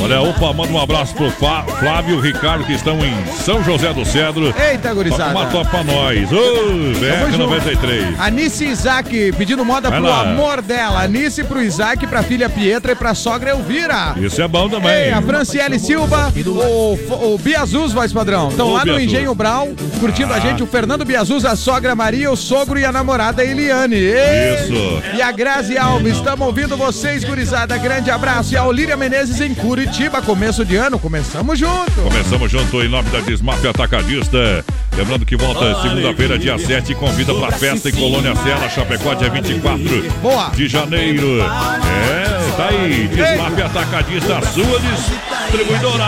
Olha, opa, manda um abraço pro Fá- Flávio e o Ricardo que estão em São José do Cedro. Eita, gurizada. Uma topa pra nós. Ô, BR junto. 93. Anice e Isaac pedindo moda Vai pro lá. amor dela. Anice pro Isaac, pra filha Pietra e pra sogra Elvira. Isso é bom também. Ei, a Franciele Silva, o, o Biazus, voz padrão. Estão lá no Biazus. Engenho Brau, curtindo Ah. a gente. O Fernando Biazus, a sogra Maria, o sogro e a namorada Eliane. Ei! Isso. E a Grazi Alves, estamos ouvindo vocês, gurizada. Grande abraço. E a Olíria Menezes em Curitiba, começo de ano. Começamos junto. Começamos junto em nome da Desmaf Atacadista. Lembrando que volta segunda-feira, dia 7, e convida pra festa em Colônia Sela, Chapecó, dia 24 Boa. de janeiro. É, tá aí. Desmaf Atacadista, sua distribuidora.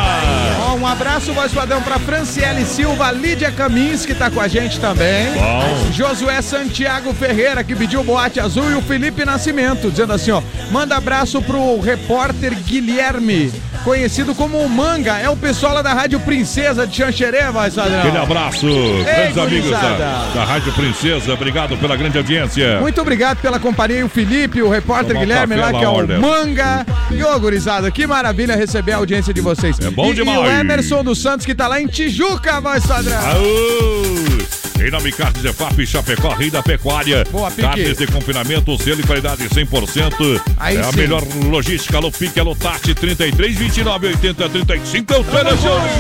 Ó, um abraço, voz padrão, pra Franciele Silva, Lídia Camins, que tá com a gente também. Bom. Josué Santiago Ferreira, que pediu boate azul, e o Felipe Nascimento, dizendo assim, ó, manda abraço pro repórter Guilherme, conhecido como o Manga, é o pessoal lá da Rádio Princesa de Xanxerê, voz padrão. Aquele abraço, grandes amigos da, da Rádio Princesa. Obrigado pela grande audiência. Muito obrigado pela companhia, e o Felipe, o repórter Tomar Guilherme lá, que é o Manga. E ô, gurizada, que maravilha receber a audiência de vocês. É bom e, demais. E o Emerson dos Santos, que tá lá em Tijuca, voz padrão. Aô! Em nome Carnes EFAP, Chapecó, Rei da Pecuária. Boa, Pique. Carnes de confinamento, selo e qualidade 100%. Aí é a sim. melhor logística. Alô, Pique, alô, Tati, 33, 29, 80, 35 é o telefone.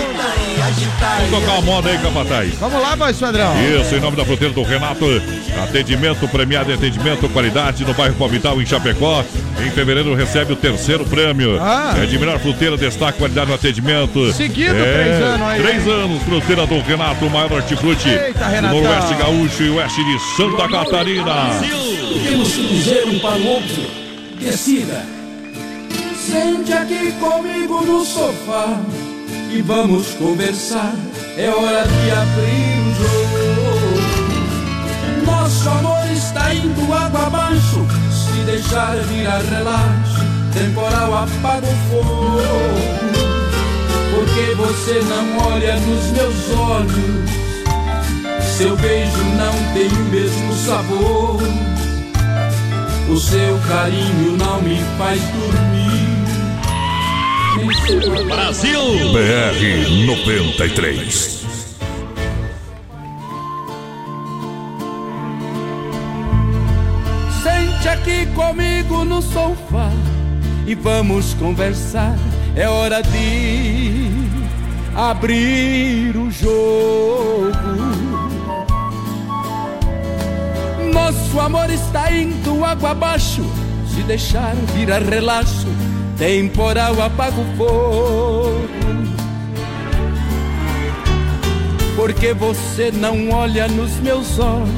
Vamos tocar uma moda aí, Capataz. Vamos lá, voz padrão. Isso, em nome da fruteira do Renato. Atendimento premiado, atendimento, qualidade no bairro Palmital, em Chapecó. Em fevereiro recebe o terceiro prêmio. Ah. É de melhor fruteira, destaque, qualidade no atendimento. Seguido, É, três anos aí, Três anos, fruteira do Renato, maior hortifruti. Eita, do Renatão. Noroeste Gaúcho e Oeste de Santa Catarina. Temos que dizer um para o outro. Decida. Sente aqui comigo no sofá e vamos conversar. É hora de abrir o jogo. Nosso amor está indo água abaixo. Se deixar virar relaxo, temporal apaga o fogo. Porque você não olha nos meus olhos. Seu beijo não tem o mesmo sabor. O seu carinho não me faz dormir. Brasil! BR 93. Sente aqui comigo no sofá e vamos conversar. É hora de abrir o jogo. Nosso amor está indo água abaixo. Se deixar virar relaxo, temporal apaga o fogo. Porque você não olha nos meus olhos.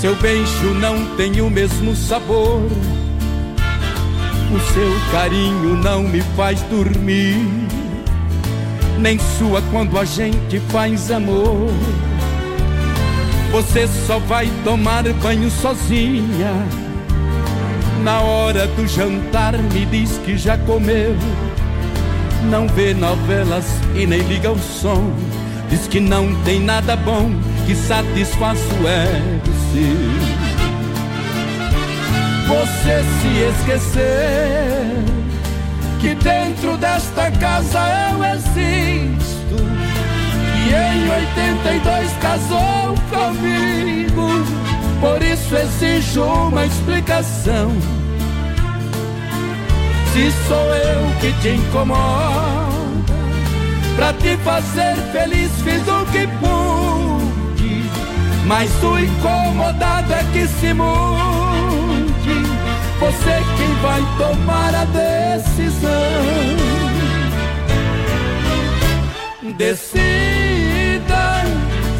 Seu beijo não tem o mesmo sabor. O seu carinho não me faz dormir, nem sua quando a gente faz amor. Você só vai tomar banho sozinha. Na hora do jantar me diz que já comeu. Não vê novelas e nem liga o som. Diz que não tem nada bom que satisfaça o ego você se esquecer que dentro desta casa eu existo e em 82 casou comigo. Por isso exijo uma explicação. Se sou eu que te incomoda, pra te fazer feliz fiz o que pude, mas o incomodado é que se mude. Você quem vai tomar a decisão. Decida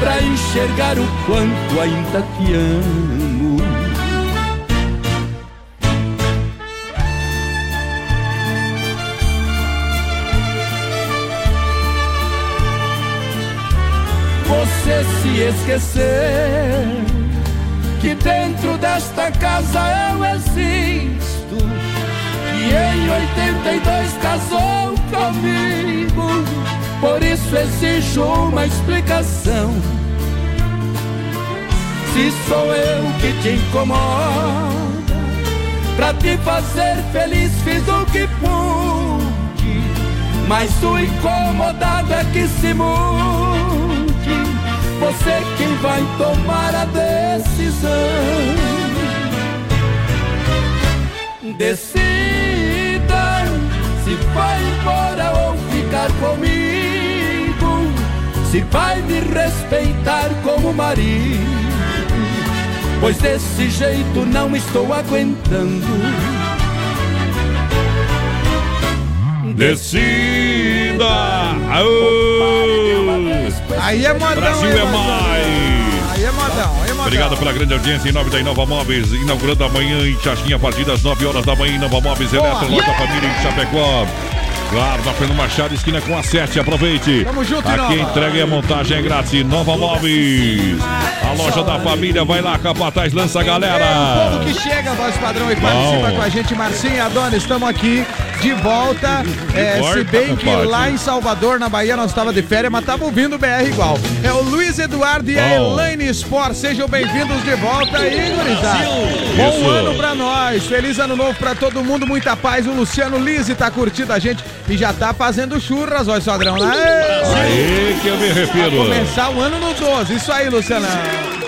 para enxergar o quanto ainda te amo. Você se esquecer que dentro desta casa eu existo e em 82 casou comigo. Por isso exijo uma explicação. Se sou eu que te incomoda, pra te fazer feliz fiz o que pude, mas o incomodado é que se mude. Você quem vai tomar a decisão. Decida se vai embora ou ficar comigo. Se vai me respeitar como marido. Pois desse jeito não estou aguentando. Decida! Aô! Aí é modão, Brasil é mais! Aí é modão, aí é modão. Obrigado pela grande audiência em nome da Inova Móveis, inaugurando amanhã em Xaxim a partir das 9 horas da manhã. Inova Móveis Eletro, loja da família em Chapecó. Claro, na Fernando Machado, esquina com a 7. Aproveite. Tamo junto, Aqui a Inova. entrega e a montagem é grátis. Nova Móveis. A loja da família. Vai lá, Capataz, lança a É, o galera. povo que chega, voz padrão, e participa Bom. com a gente, Marcinha Adonis, estamos aqui de volta. É, volta, se bem que lá em Salvador, na Bahia, nós estava de férias, mas tava ouvindo o BR igual. É o Luiz Eduardo e a. Elaine Sport, sejam bem-vindos de volta aí, gurizada. Bom Isso. ano pra nós, feliz ano novo pra todo mundo, muita paz. O Luciano Lise tá curtindo a gente e já tá fazendo churras, voz padrão. Aê! Aí que eu me refiro. Começar o ano no 12, isso aí, Luciano.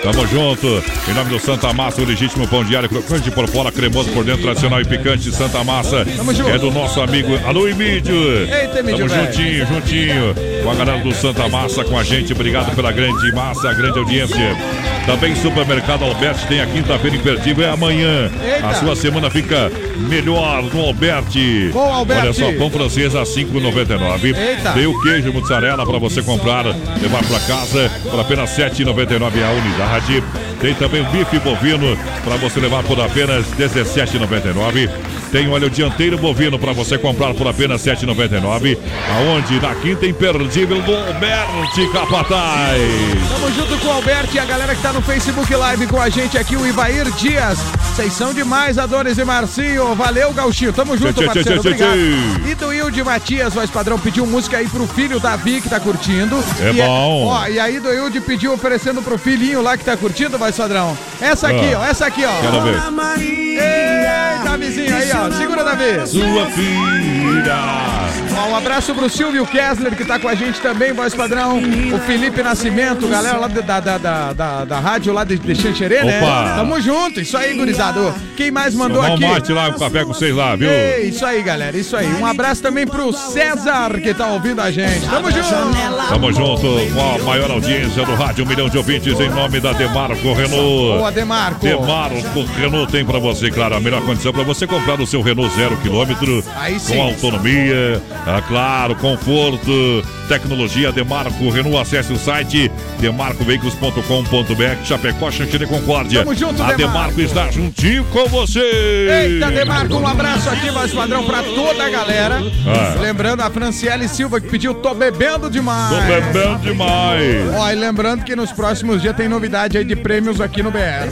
Tamo junto. Em nome do Santa Massa, o legítimo pão diário, crocante por fora, cremoso por dentro, tradicional e picante. Santa Massa é do nosso amigo Alô Emílio. Eita, Emílio, Tamo juntinho, juntinho. Com a galera do Santa Massa com a gente. Obrigado pela grande massa, a grande audiência. Também Supermercado Alberti tem a quinta-feira imperdível, é amanhã. Eita. A sua semana fica melhor no Alberti. Bom, Alberti. Olha só, pão francês a 5,99. Eita. Tem o queijo mussarela para você comprar, levar para casa por apenas R$ 7,99 a unidade. Tem também o bife bovino para você levar por apenas R$ 17,99. Tem óleo dianteiro bovino para você comprar por apenas R$ 7,99. Aonde? Na quinta imperdível do Alberti Capataz. Tamo junto com o Alberto e a galera que tá no Facebook Live com a gente aqui, o Ivair Dias. Vocês são demais, Adonis e Marcinho. Valeu, Gauchinho. Tamo junto, Tchê, parceiro. tchê, tchê, Obrigado. E do Wilde Matias, voz padrão, pediu música aí pro filho Davi, que tá curtindo. É e bom. ó, e aí do Wilde pediu oferecendo pro filhinho lá que tá curtindo, voz padrão. Essa aqui, Ah. ó, essa aqui, ó. Quero ver. Ei, Davizinho aí, ó. Segura, Davi. Sua filha. Ó, um abraço pro Silvio Kessler, que tá com a gente também, voz padrão. O Felipe Nascimento, galera lá da, da, da, da, da rádio lá de, de Xanxerê, né? Opa. Tamo junto, isso aí, gurizado. Quem mais mandou aqui? mate lá, um café com vocês lá, viu? Ei, isso aí, galera, isso aí. Um abraço também pro César, que tá ouvindo a gente. Tamo junto. Tamo junto com a maior audiência do rádio, um milhão de ouvintes em nome da Demarco Renault. Boa, Demarco. Demarco Renault tem pra você, claro, a melhor condição pra você comprar o seu Renault zero quilômetro. Com autonomia, ah, claro, conforto, tecnologia Demarco Renault. Acesse o site demarcoveículos.com.br Chapecó, Xanxerê Concórdia. Tamo junto, A Demarco. Demarco está juntinho com você. Eita, Demarco, um abraço aqui, voz padrão, pra toda a galera. Ah. Lembrando a Franciele Silva que pediu Tô Bebendo Demais. Tô bebendo demais. Ó, e lembrando que nos próximos dias tem novidade aí de prêmios aqui no BR.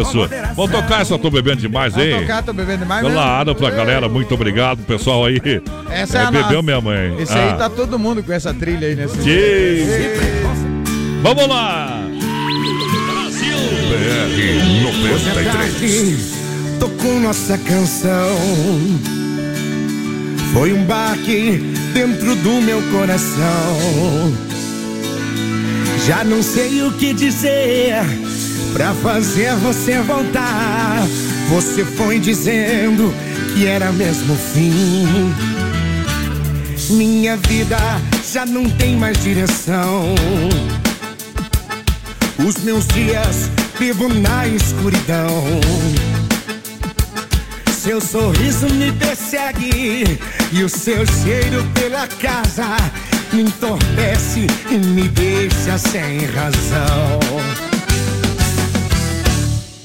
Isso. Vamos tocar essa Tô Bebendo Demais, hein? Vamos tocar, Tô Bebendo Demais mesmo? Claro, pra galera, muito obrigado, pessoal aí. Essa é, a bebeu nossa. minha mãe. Esse Ah. aí tá todo mundo com essa trilha aí nesse. Vamos lá! BR 93. Tocou nossa canção. Foi um baque dentro do meu coração. Já não sei o que dizer pra fazer você voltar. Você foi dizendo que era mesmo o fim. Minha vida já não tem mais direção. Os meus dias vivo na escuridão. Seu sorriso me persegue e o seu cheiro pela casa me entorpece e me deixa sem razão.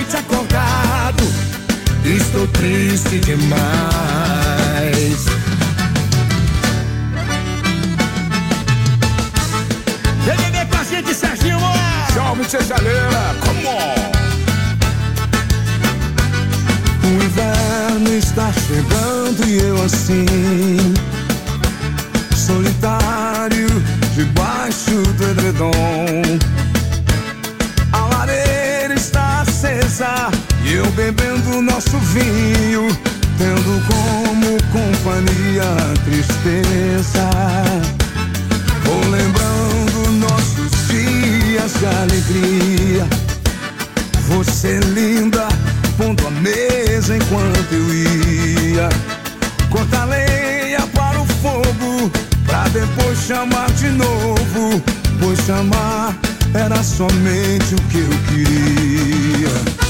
Noite acordado. Estou triste demais. Vem beber com a gente, Serginho! Salve, Cesaleira! Come on! O inverno está chegando e eu assim Solitário debaixo do edredom e eu bebendo nosso vinho Tendo como companhia a tristeza. Vou lembrando nossos dias de alegria. Você linda, pondo a mesa enquanto eu ia. Cortar lenha para o fogo Pra depois chamar de novo. Pois chamar era somente o que eu queria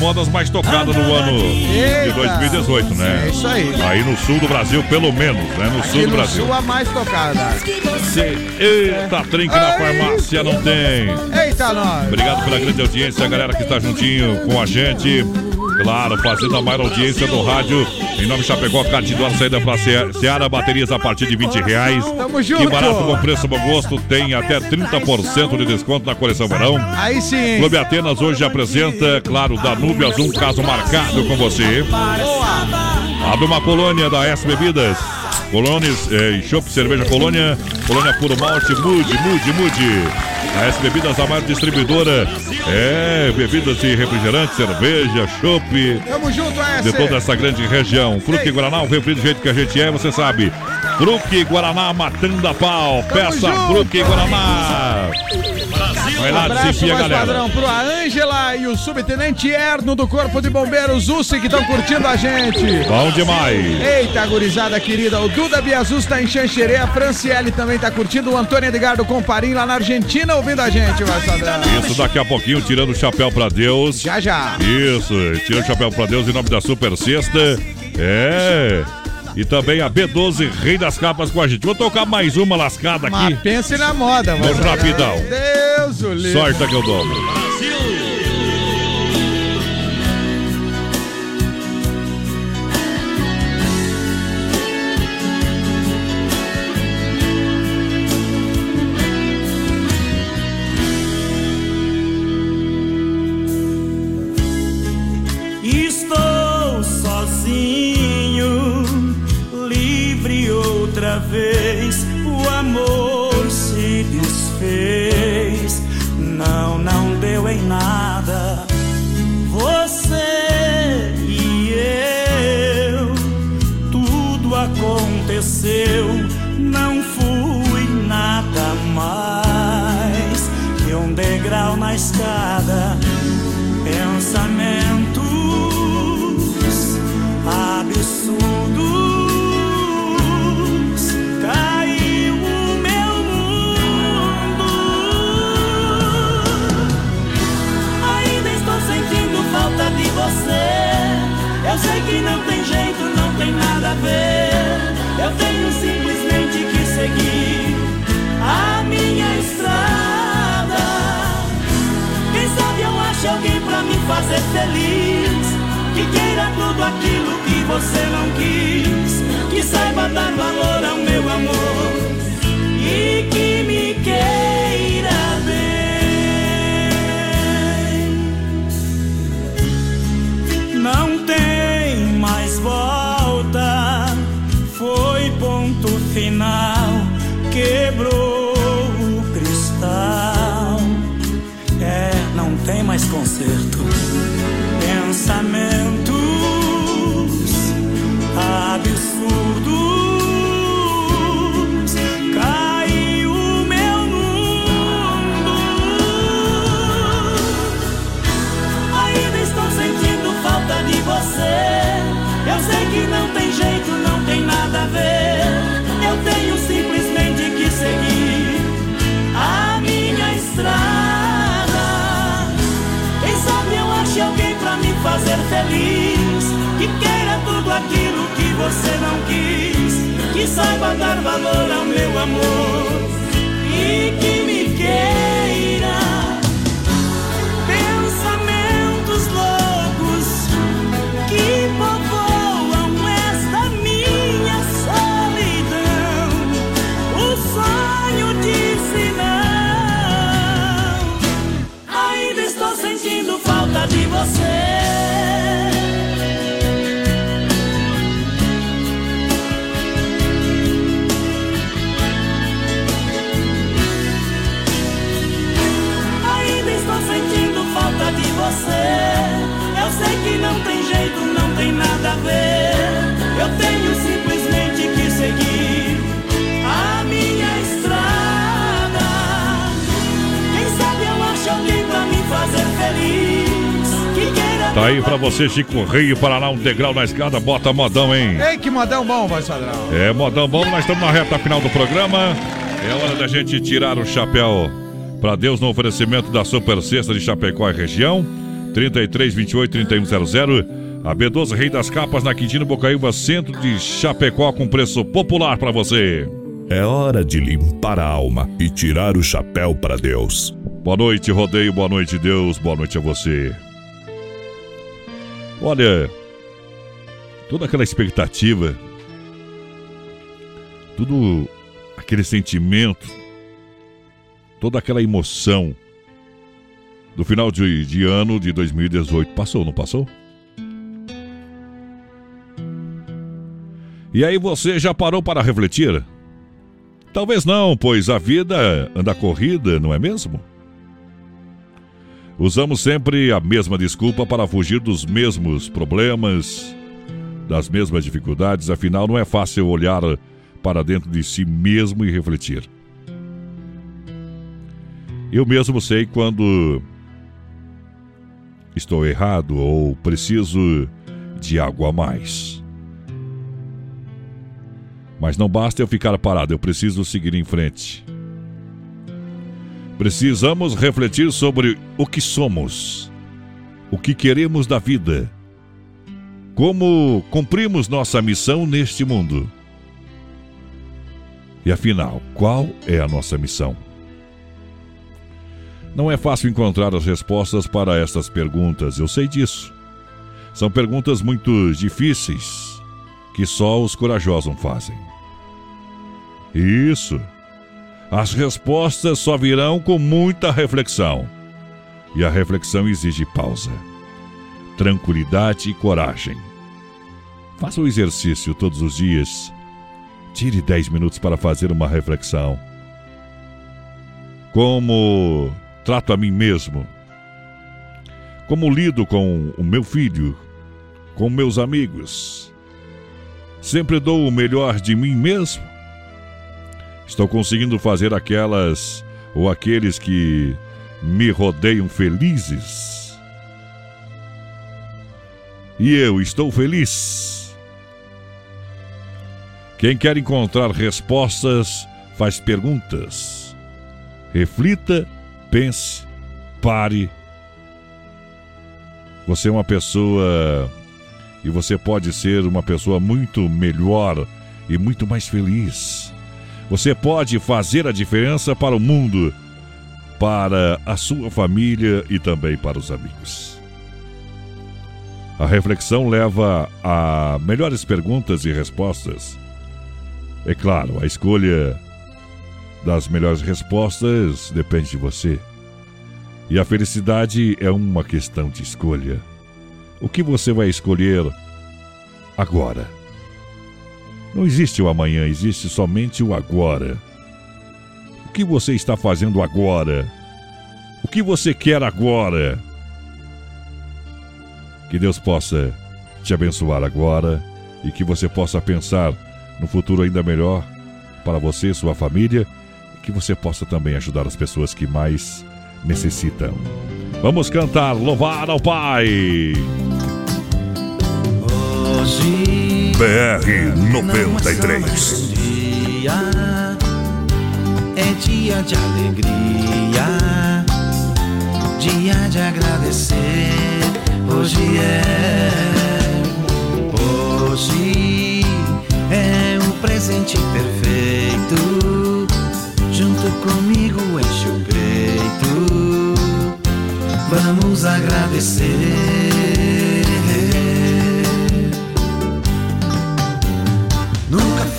modas mais tocadas do ano de Eita. 2018, né? É isso aí. Aí no sul do Brasil, pelo menos, né? No sul Aqui do no Brasil. sul a mais tocada. Eita, trinque na farmácia, não tem. Eita, nós. Obrigado pela grande audiência, a galera que está juntinho com a gente. Claro, fazendo a maior audiência do rádio. Em nome de Chapecó, Cardidor, saída para Seara, baterias a partir de 20 reais. Tamo junto. Que barato, bom preço, bom gosto. Tem até 30% de desconto na coleção verão. Aí sim. Clube Atenas hoje apresenta, claro, Danúbio Azul, um caso marcado com você. Abre uma colônia da S Bebidas. Colônias, eh, Chopp, cerveja colônia, colônia puro malte, mude, mude, mude. A S Bebidas, a maior distribuidora. É, bebidas de refrigerante, cerveja, chopp. Tamo junto, S. De toda essa grande região. Fruque e Guaraná, o refri do jeito que a gente é, você sabe. Fruque e Guaraná matando a pau. Peça. Fruque e Guaraná. Vai lá, Abraço desafia mais galera. padrão pro Ângela e o subtenente Erno do Corpo de Bombeiros UCI que estão curtindo a gente. Bom demais. Eita, gurizada querida, o Duda Biazus tá em Xanxerê, a Franciele também tá curtindo, o Antônio Edgardo Comparim lá na Argentina ouvindo a gente, vai Sadrão. Isso daqui a pouquinho, tirando o chapéu pra Deus. Já, já. Isso, tirando o chapéu pra Deus em nome da Super Sexta. É. E também a B12 Rei das Capas com a gente. Vou tocar mais uma lascada Mas aqui. pense na moda, Vamos Sadrão. rapidão. Deus o livre. Sorte que eu dou. Estou Eu tenho simplesmente que seguir a minha estrada. Quem sabe eu acho alguém pra me fazer feliz. Que queira tudo aquilo que você não quis. Que saiba dar valor ao meu amor. E que me queira Pensamentos feliz. Que queira tudo aquilo que você não quis. Que saiba dar valor ao meu amor. E que me queira. Tá aí pra você, Chico Rei, Paraná, um degrau na escada, bota modão, hein? Ei, que modão bom, vai Sadrão. É, modão bom, nós estamos na reta final do programa. É hora da gente tirar o chapéu para Deus no oferecimento da Super Sexta de Chapecó e região. 33 28 3100. A B12 Rei das Capas na Quintino Bocaíba, centro de Chapecó, com preço popular para você. É hora de limpar a alma e tirar o chapéu para Deus. Boa noite, rodeio. Boa noite, Deus. Boa noite a você. Olha, toda aquela expectativa, tudo aquele sentimento, toda aquela emoção do final de, de ano de 2018 passou, não passou? E aí você já parou para refletir? Talvez não, pois a vida anda corrida, não é mesmo? Usamos sempre a mesma desculpa para fugir dos mesmos problemas, das mesmas dificuldades, afinal não é fácil olhar para dentro de si mesmo e refletir. Eu mesmo sei quando estou errado ou preciso de algo a mais. Mas não basta eu ficar parado, eu preciso seguir em frente. Precisamos refletir sobre o que somos, o que queremos da vida, como cumprimos nossa missão neste mundo. E afinal, qual é a nossa missão? Não é fácil encontrar as respostas para estas perguntas, eu sei disso. São perguntas muito difíceis que só os corajosos fazem. Isso. As respostas só virão com muita reflexão. E a reflexão exige pausa, tranquilidade e coragem. Faça o exercício todos os dias. Tire 10 minutos para fazer uma reflexão. Como trato a mim mesmo? Como lido com o meu filho, com meus amigos? Sempre dou o melhor de mim mesmo? Estou conseguindo fazer aquelas ou aqueles que me rodeiam felizes? E eu estou feliz? Quem quer encontrar respostas faz perguntas. Reflita, pense, pare. Você é uma pessoa e você pode ser uma pessoa muito melhor e muito mais feliz. Você pode fazer a diferença para o mundo, para a sua família e também para os amigos. A reflexão leva a melhores perguntas e respostas. É claro, a escolha das melhores respostas depende de você. E a felicidade é uma questão de escolha. O que você vai escolher agora? Não existe o amanhã, existe somente o agora. O que você está fazendo agora? O que você quer agora? Que Deus possa te abençoar agora e que você possa pensar no futuro ainda melhor para você, sua família, e que você possa também ajudar as pessoas que mais necessitam. Vamos cantar Louvar ao Pai. Hoje BR 93 dia é dia de alegria, dia de agradecer. Hoje é, hoje é um presente perfeito. Junto comigo enche o peito. Vamos agradecer.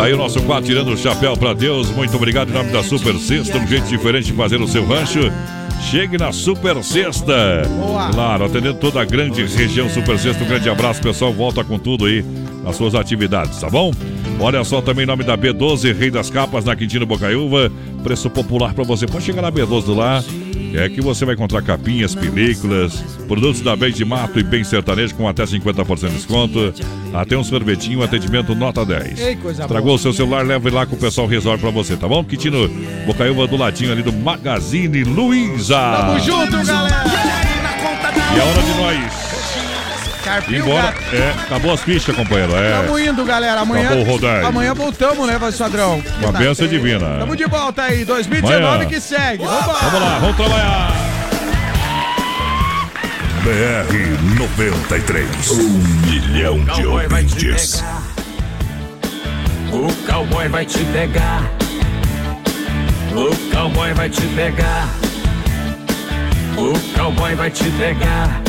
Tá aí o nosso quadro tirando o chapéu pra Deus. Muito obrigado em nome da Super Sexta, um jeito diferente de fazer o seu rancho. Chegue na Super Sexta. Claro, atendendo toda a grande região Super Sexta. Um grande abraço, pessoal. Volta com tudo aí nas suas atividades, tá bom? Olha só também nome da B12, Rei das Capas, na Quintino Bocaiúva. Preço popular pra você. Pode chegar na B12 lá. É que você vai encontrar capinhas, películas, produtos da Bem de Mato e Bem Sertanejo com até 50% de desconto. Até um sorvetinho, atendimento nota 10. Ei, coisa Tragou o seu celular, leve lá que o pessoal resolve pra você, tá bom? Quitino Bocaiúva do ladinho ali do Magazine Luiza. Tamo junto, galera! E é hora de nós Carpinho embora. gato. É, acabou as fichas, companheiro. É. Tamo indo, galera. Amanhã, Acabou o rodeio. amanhã voltamos, né, voz padrão? Uma benção divina. Tamo de volta aí, 2019 Amanhã. que segue. Vambora. Vamos lá, vamos trabalhar. BR 93. Um milhão de ouvintes. O cowboy vai te pegar. O cowboy vai te pegar. O cowboy vai te pegar.